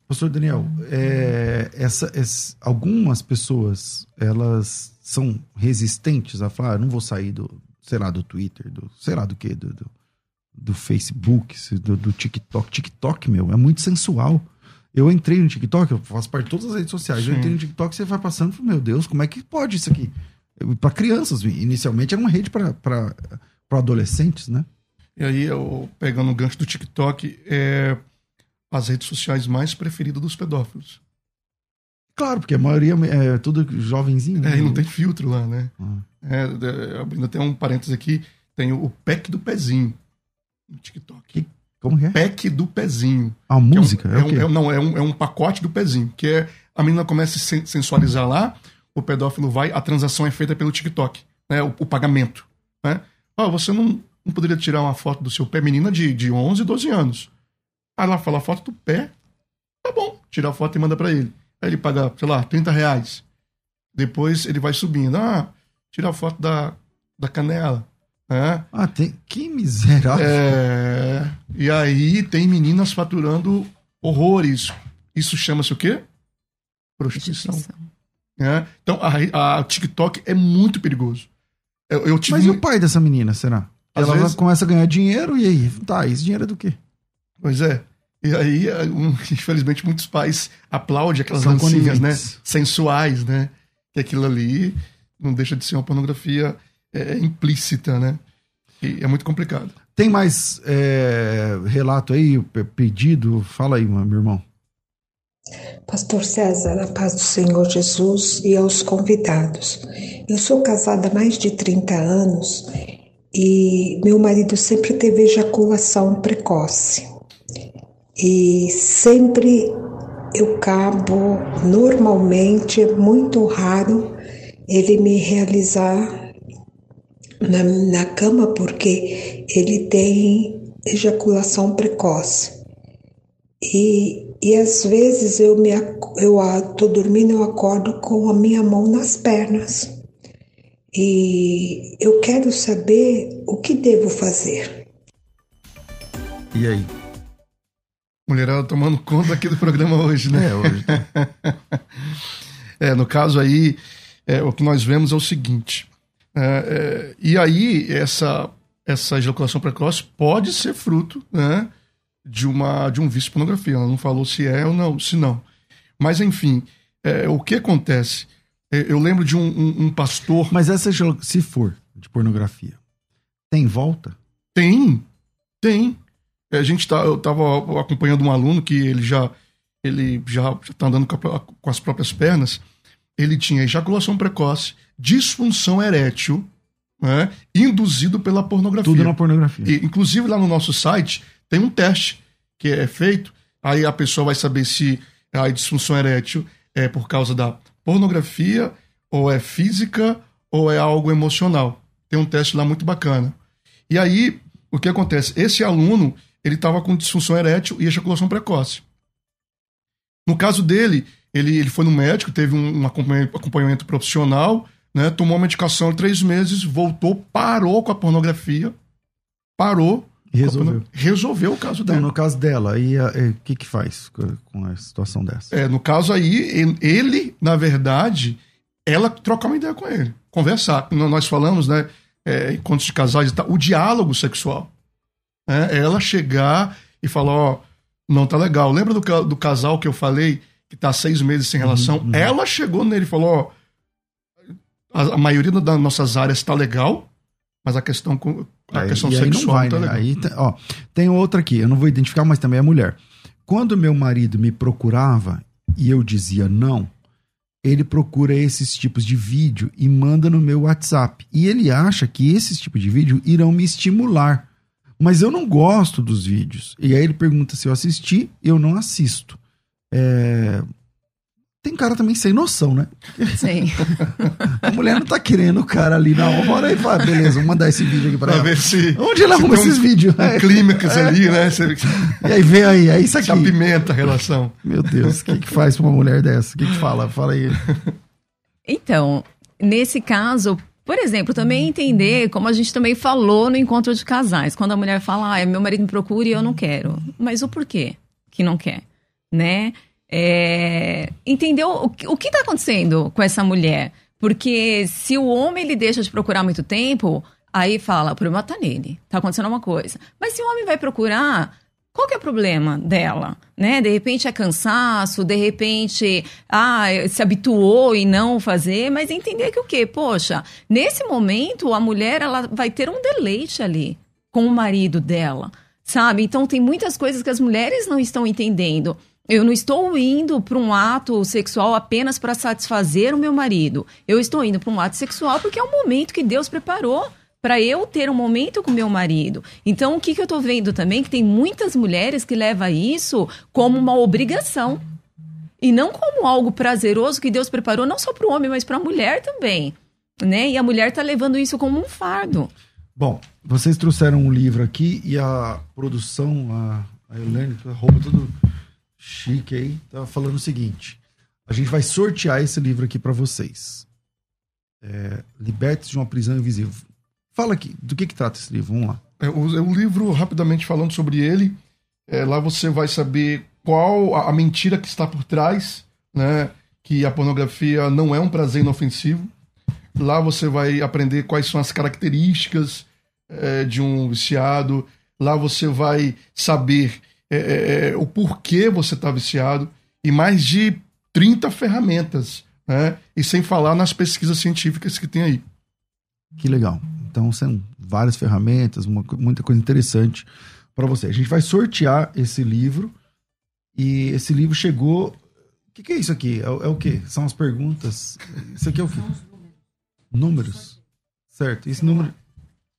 Pastor Daniel, é, essa, essa, algumas pessoas elas são resistentes a falar, ah, não vou sair do, sei lá, do Twitter, do, sei lá do que, do, do do Facebook, do, do, TikTok. TikTok, meu, é muito sensual. Eu entrei no TikTok, eu faço parte de todas as redes sociais. Sim. Eu entrei no TikTok, você vai passando, meu Deus, como é que pode isso aqui? Para crianças, inicialmente era uma rede para adolescentes, né? E aí, eu, pegando o gancho do TikTok, é as redes sociais mais preferidas dos pedófilos. Claro, porque a maioria é tudo jovenzinho, né? É, e não tem filtro lá, né? Ah. É, abrindo até um parênteses aqui, Tem o pack do pezinho no TikTok. Como que é? Pack do pezinho. A música? É um, é, um, é um, não, é um, é um pacote do pezinho. Que é a menina começa a se sensualizar lá, o pedófilo vai, a transação é feita pelo TikTok, né? O, o pagamento. Né? Ah, você não, não poderia tirar uma foto do seu pé, menina de, de 11, 12 anos. Aí ela fala a foto do pé, tá bom, tira a foto e manda para ele. Aí ele paga, sei lá, 30 reais. Depois ele vai subindo. Ah, tira a foto da, da canela. É. Ah, tem. Que miserável. É... E aí tem meninas faturando horrores. Isso chama-se o quê? Prostituição. É. Então, a, a TikTok é muito perigoso. Eu, eu tive Mas e o pai dessa menina, será? Às Ela vezes... começa a ganhar dinheiro e aí? Tá, esse dinheiro é do quê? Pois é. E aí, um, infelizmente, muitos pais aplaudem aquelas São dancinhas, né? Sensuais, né? Que aquilo ali não deixa de ser uma pornografia é, implícita, né? E é muito complicado. Tem mais é, relato aí, pedido? Fala aí, meu irmão. Pastor César, a paz do Senhor Jesus e aos convidados. Eu sou casada há mais de 30 anos e meu marido sempre teve ejaculação precoce. E sempre eu cabo, normalmente, é muito raro ele me realizar na, na cama porque ele tem ejaculação precoce. E, e às vezes eu me eu tô dormindo eu acordo com a minha mão nas pernas. E eu quero saber o que devo fazer. E aí? Mulherada tomando conta aqui do programa hoje, né? É, hoje. é, no caso aí, é, o que nós vemos é o seguinte: é, é, e aí, essa, essa ejaculação precoce pode ser fruto né, de, uma, de um vício de pornografia. Ela não falou se é ou não, se não. Mas, enfim, é, o que acontece? É, eu lembro de um, um, um, pastor. Mas essa, se for de pornografia, tem volta? Tem, tem. É, a gente tá, eu estava acompanhando um aluno que ele já ele já está andando com, a, com as próprias pernas. Ele tinha ejaculação precoce disfunção erétil né, induzido pela pornografia. Tudo na pornografia. E, inclusive lá no nosso site tem um teste que é feito, aí a pessoa vai saber se a disfunção erétil é por causa da pornografia, ou é física, ou é algo emocional. Tem um teste lá muito bacana. E aí, o que acontece? Esse aluno, ele estava com disfunção erétil e ejaculação precoce. No caso dele, ele, ele foi no médico, teve um, um acompanhamento profissional, né? Tomou a medicação em três meses, voltou, parou com a pornografia, parou. Resolveu. Resolveu o caso dela. no caso dela, aí o que que faz com a situação dessa? É, no caso aí, ele, na verdade, ela trocar uma ideia com ele, conversar. Nós falamos, né, é, encontros de casais e tal, o diálogo sexual. Né? Ela chegar e falar, ó, não tá legal. Lembra do, do casal que eu falei que tá seis meses sem relação? Uhum, uhum. Ela chegou nele e falou, ó, a, a maioria das nossas áreas está legal, mas a questão, a aí, questão sexual vai, tá né? Aí, ó, tem outra aqui, eu não vou identificar, mas também é mulher. Quando meu marido me procurava e eu dizia não, ele procura esses tipos de vídeo e manda no meu WhatsApp. E ele acha que esses tipos de vídeo irão me estimular. Mas eu não gosto dos vídeos. E aí ele pergunta se eu assisti, eu não assisto. É, tem cara também sem noção, né? Sim. a mulher não tá querendo o cara ali na hora e fala, beleza, vou mandar esse vídeo aqui pra, pra ela. Ver se, Onde ela arruma esses um, vídeos? Um clímax é. ali, né? E aí vem aí, é isso aqui. Se apimenta a relação. Meu Deus, o que, que faz pra uma mulher dessa? O que, que fala? Fala aí. Então, nesse caso, por exemplo, também entender, como a gente também falou no encontro de casais, quando a mulher fala, ah, meu marido me procura e eu não quero. Mas o porquê que não quer, né? É, entendeu o, que está acontecendo com essa mulher? Porque se o homem ele deixa de procurar muito tempo, aí fala, o problema tá nele, tá acontecendo alguma coisa. Mas se o homem vai procurar, qual que é o problema dela? Né? De repente é cansaço, de repente ah, se habituou e não fazer, mas entender que o quê? Poxa, nesse momento a mulher ela vai ter um deleite ali com o marido dela, sabe? Então tem muitas coisas que as mulheres não estão entendendo. Eu não estou indo para um ato sexual apenas para satisfazer o meu marido. Eu estou indo para um ato sexual porque é o momento que Deus preparou para eu ter um momento com meu marido. Então, o que, que eu estou vendo também? Que tem muitas mulheres que levam isso como uma obrigação. E não como algo prazeroso que Deus preparou não só para o homem, mas para a mulher também. Né? E a mulher está levando isso como um fardo. Bom, vocês trouxeram um livro aqui e a produção, a, a Helene, com a roupa tudo chique aí, tá falando o seguinte: a gente vai sortear esse livro aqui para vocês. É, Libertes de uma prisão invisível. Fala aqui, do que, que trata esse livro? Vamos lá. É, o, é um livro, rapidamente falando sobre ele, é, lá você vai saber qual a, a, mentira que está por trás, né? Que a pornografia não é um prazer inofensivo. Lá você vai aprender quais são as características é, de um viciado. Lá você vai saber é, é, é o porquê você está viciado. E mais de 30 ferramentas, né? E sem falar nas pesquisas científicas que tem aí. Que legal. Então são várias ferramentas, uma, muita coisa interessante para você. A gente vai sortear esse livro e esse livro chegou. O que, que, é isso aqui? É, é, o que? São as perguntas. Isso aqui é o quê? Números. Certo. Esse número.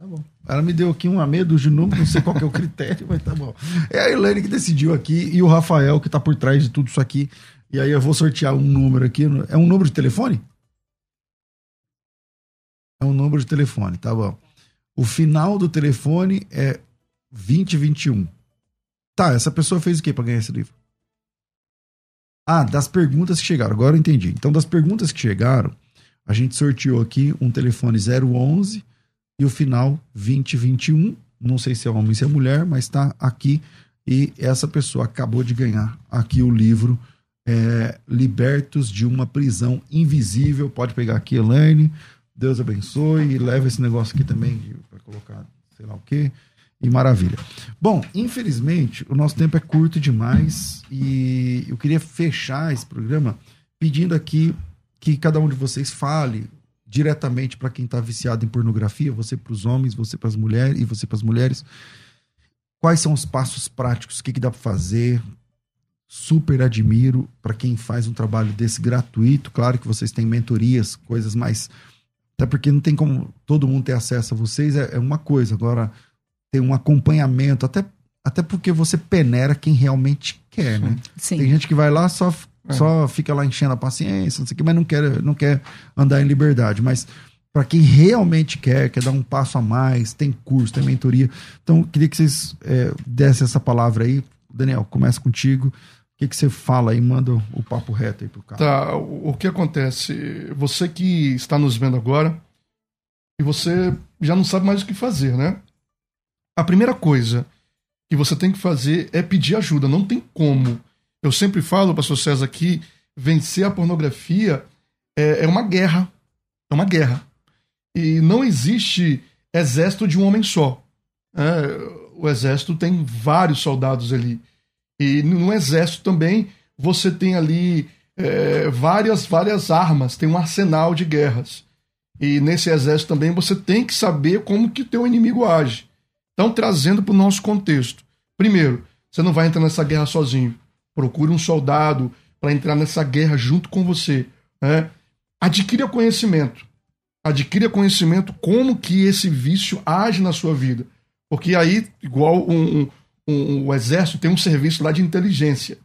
Tá bom. Ela me deu aqui um medo de número, não sei qual é o critério, mas tá bom. É a Elaine que decidiu aqui e o Rafael que tá por trás de tudo isso aqui. E aí eu vou sortear um número aqui. É um número de telefone? É um número de telefone, tá bom. O final do telefone é 2021. Tá, essa pessoa fez o que para ganhar esse livro? Ah, das perguntas que chegaram. Agora eu entendi. Então, das perguntas que chegaram, a gente sorteou aqui um telefone 011 e o final 2021. Não sei se é homem se é mulher, mas está aqui. E essa pessoa acabou de ganhar aqui o livro é, Libertos de uma Prisão Invisível. Pode pegar aqui, Elaine. Deus abençoe e leva esse negócio aqui também para colocar sei lá o quê. E maravilha. Bom, infelizmente, o nosso tempo é curto demais e eu queria fechar esse programa pedindo aqui que cada um de vocês fale diretamente para quem está viciado em pornografia, você para os homens, você para as mulheres e você para as mulheres. Quais são os passos práticos? O que, que dá para fazer? Super admiro para quem faz um trabalho desse gratuito. Claro que vocês têm mentorias, coisas mais até porque não tem como todo mundo ter acesso a vocês, é, é uma coisa. Agora, tem um acompanhamento, até, até porque você peneira quem realmente quer, né? Sim. Tem gente que vai lá só, é. só fica lá enchendo a paciência, não sei o que, mas não quer, não quer andar em liberdade. Mas para quem realmente quer, quer dar um passo a mais, tem curso, tem mentoria. Então, queria que vocês é, dessem essa palavra aí. Daniel, começa contigo que, que você fala aí? Manda o papo reto aí pro cara. Tá, o, o que acontece? Você que está nos vendo agora e você já não sabe mais o que fazer, né? A primeira coisa que você tem que fazer é pedir ajuda. Não tem como. Eu sempre falo, pastor César, que vencer a pornografia é, é uma guerra. É uma guerra. E não existe exército de um homem só. É, o exército tem vários soldados ali. E no exército também você tem ali é, várias, várias armas, tem um arsenal de guerras. E nesse exército também você tem que saber como que teu inimigo age. Então, trazendo para o nosso contexto. Primeiro, você não vai entrar nessa guerra sozinho. Procure um soldado para entrar nessa guerra junto com você. Né? Adquira conhecimento. Adquira conhecimento como que esse vício age na sua vida. Porque aí, igual um, um um, o exército tem um serviço lá de inteligência.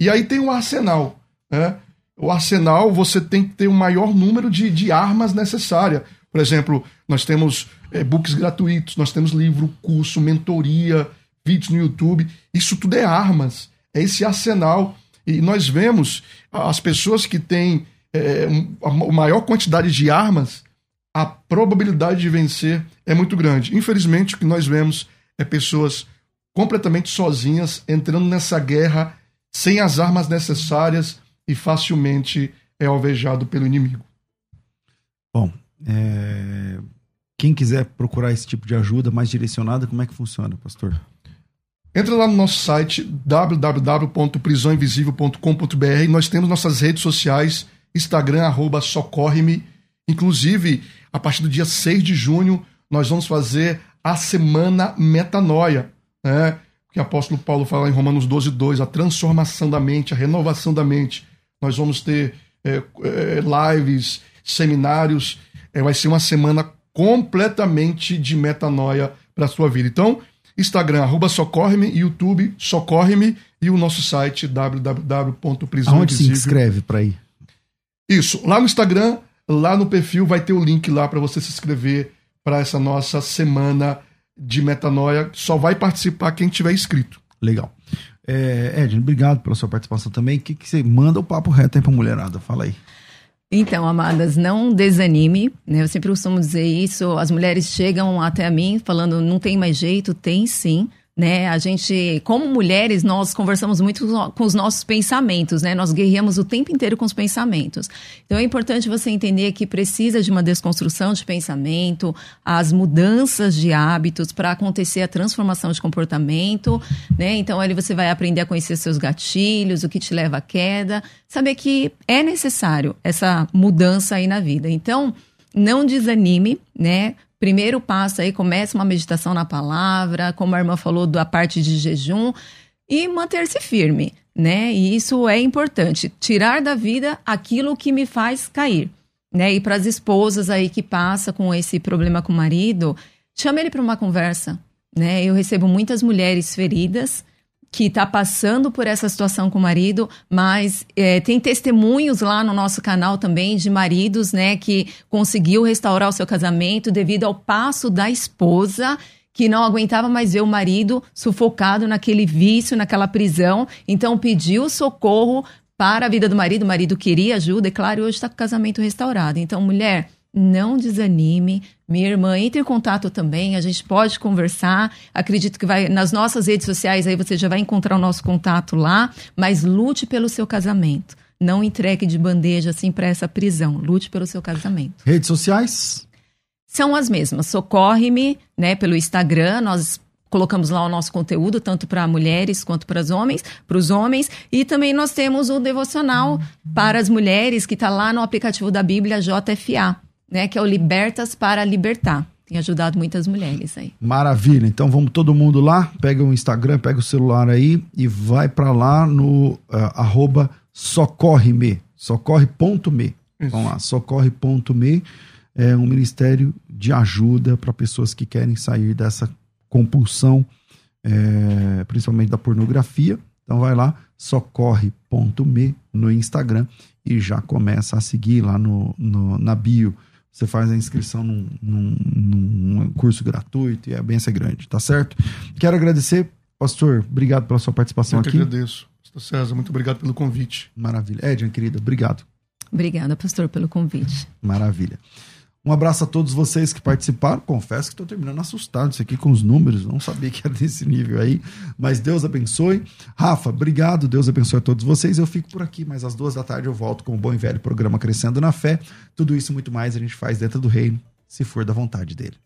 E aí tem o um arsenal. Né? O arsenal você tem que ter o maior número de, de armas necessária. Por exemplo, nós temos é, books gratuitos, nós temos livro, curso, mentoria, vídeos no YouTube. Isso tudo é armas. É esse arsenal. E nós vemos as pessoas que têm é, a maior quantidade de armas, a probabilidade de vencer é muito grande. Infelizmente, o que nós vemos é pessoas completamente sozinhas, entrando nessa guerra sem as armas necessárias e facilmente é alvejado pelo inimigo. Bom, é... quem quiser procurar esse tipo de ajuda mais direcionada, como é que funciona, pastor? Entra lá no nosso site www.prisãoinvisível.com.br. Nós temos nossas redes sociais, Instagram, arroba socorre-me. Inclusive, a partir do dia 6 de junho, nós vamos fazer a Semana Metanoia né? que o apóstolo Paulo fala em Romanos 12, 2, a transformação da mente, a renovação da mente. Nós vamos ter é, é, lives, seminários, é, vai ser uma semana completamente de metanoia para sua vida. Então, Instagram, arroba Socorre-me, YouTube, Socorre-me e o nosso site www.prisão Onde se inscreve para ir? Isso, lá no Instagram, lá no perfil vai ter o link lá para você se inscrever para essa nossa semana de metanoia. Só vai participar quem tiver inscrito. Legal. É, Edna, obrigado pela sua participação também. O que, que você manda o papo reto aí pra mulherada? Fala aí. Então, amadas, não desanime, né? Eu sempre costumo dizer isso. As mulheres chegam até mim falando, não tem mais jeito, tem sim né? A gente, como mulheres, nós conversamos muito com os nossos pensamentos, né? Nós guerreamos o tempo inteiro com os pensamentos. Então é importante você entender que precisa de uma desconstrução de pensamento, as mudanças de hábitos para acontecer a transformação de comportamento, né? Então ali você vai aprender a conhecer seus gatilhos, o que te leva à queda, saber que é necessário essa mudança aí na vida. Então, não desanime, né? Primeiro passo aí, começa uma meditação na palavra, como a irmã falou, da parte de jejum, e manter-se firme, né? E isso é importante. Tirar da vida aquilo que me faz cair, né? E para as esposas aí que passa com esse problema com o marido, chame ele para uma conversa, né? Eu recebo muitas mulheres feridas que está passando por essa situação com o marido, mas é, tem testemunhos lá no nosso canal também de maridos, né, que conseguiu restaurar o seu casamento devido ao passo da esposa que não aguentava mais ver o marido sufocado naquele vício, naquela prisão, então pediu socorro para a vida do marido, o marido queria ajuda, e claro, hoje está com o casamento restaurado. Então, mulher, não desanime. Minha irmã, entre em contato também, a gente pode conversar. Acredito que vai nas nossas redes sociais aí você já vai encontrar o nosso contato lá, mas lute pelo seu casamento. Não entregue de bandeja assim para essa prisão. Lute pelo seu casamento. Redes sociais? São as mesmas. Socorre-me, né, pelo Instagram. Nós colocamos lá o nosso conteúdo, tanto para mulheres quanto para os homens, para os homens, e também nós temos o devocional para as mulheres que está lá no aplicativo da Bíblia JFA né? Que é o Libertas para Libertar. Tem ajudado muitas mulheres aí. Maravilha. Então vamos todo mundo lá, pega o Instagram, pega o celular aí e vai para lá no uh, arroba socorre-me, socorre.me. Vamos lá, socorre.me é um ministério de ajuda para pessoas que querem sair dessa compulsão, é, principalmente da pornografia. Então vai lá, socorre.me no Instagram e já começa a seguir lá no, no na bio você faz a inscrição num, num, num curso gratuito e a benção é grande, tá certo? Quero agradecer, pastor, obrigado pela sua participação Eu aqui. Eu que agradeço. Pastor César, muito obrigado pelo convite. Maravilha. Edna, querida, obrigado. Obrigada, pastor, pelo convite. Maravilha. Um abraço a todos vocês que participaram. Confesso que estou terminando assustado isso aqui com os números. Não sabia que era desse nível aí. Mas Deus abençoe. Rafa, obrigado. Deus abençoe a todos vocês. Eu fico por aqui, mas às duas da tarde eu volto com o bom e velho programa Crescendo na Fé. Tudo isso muito mais a gente faz dentro do reino, se for da vontade dele.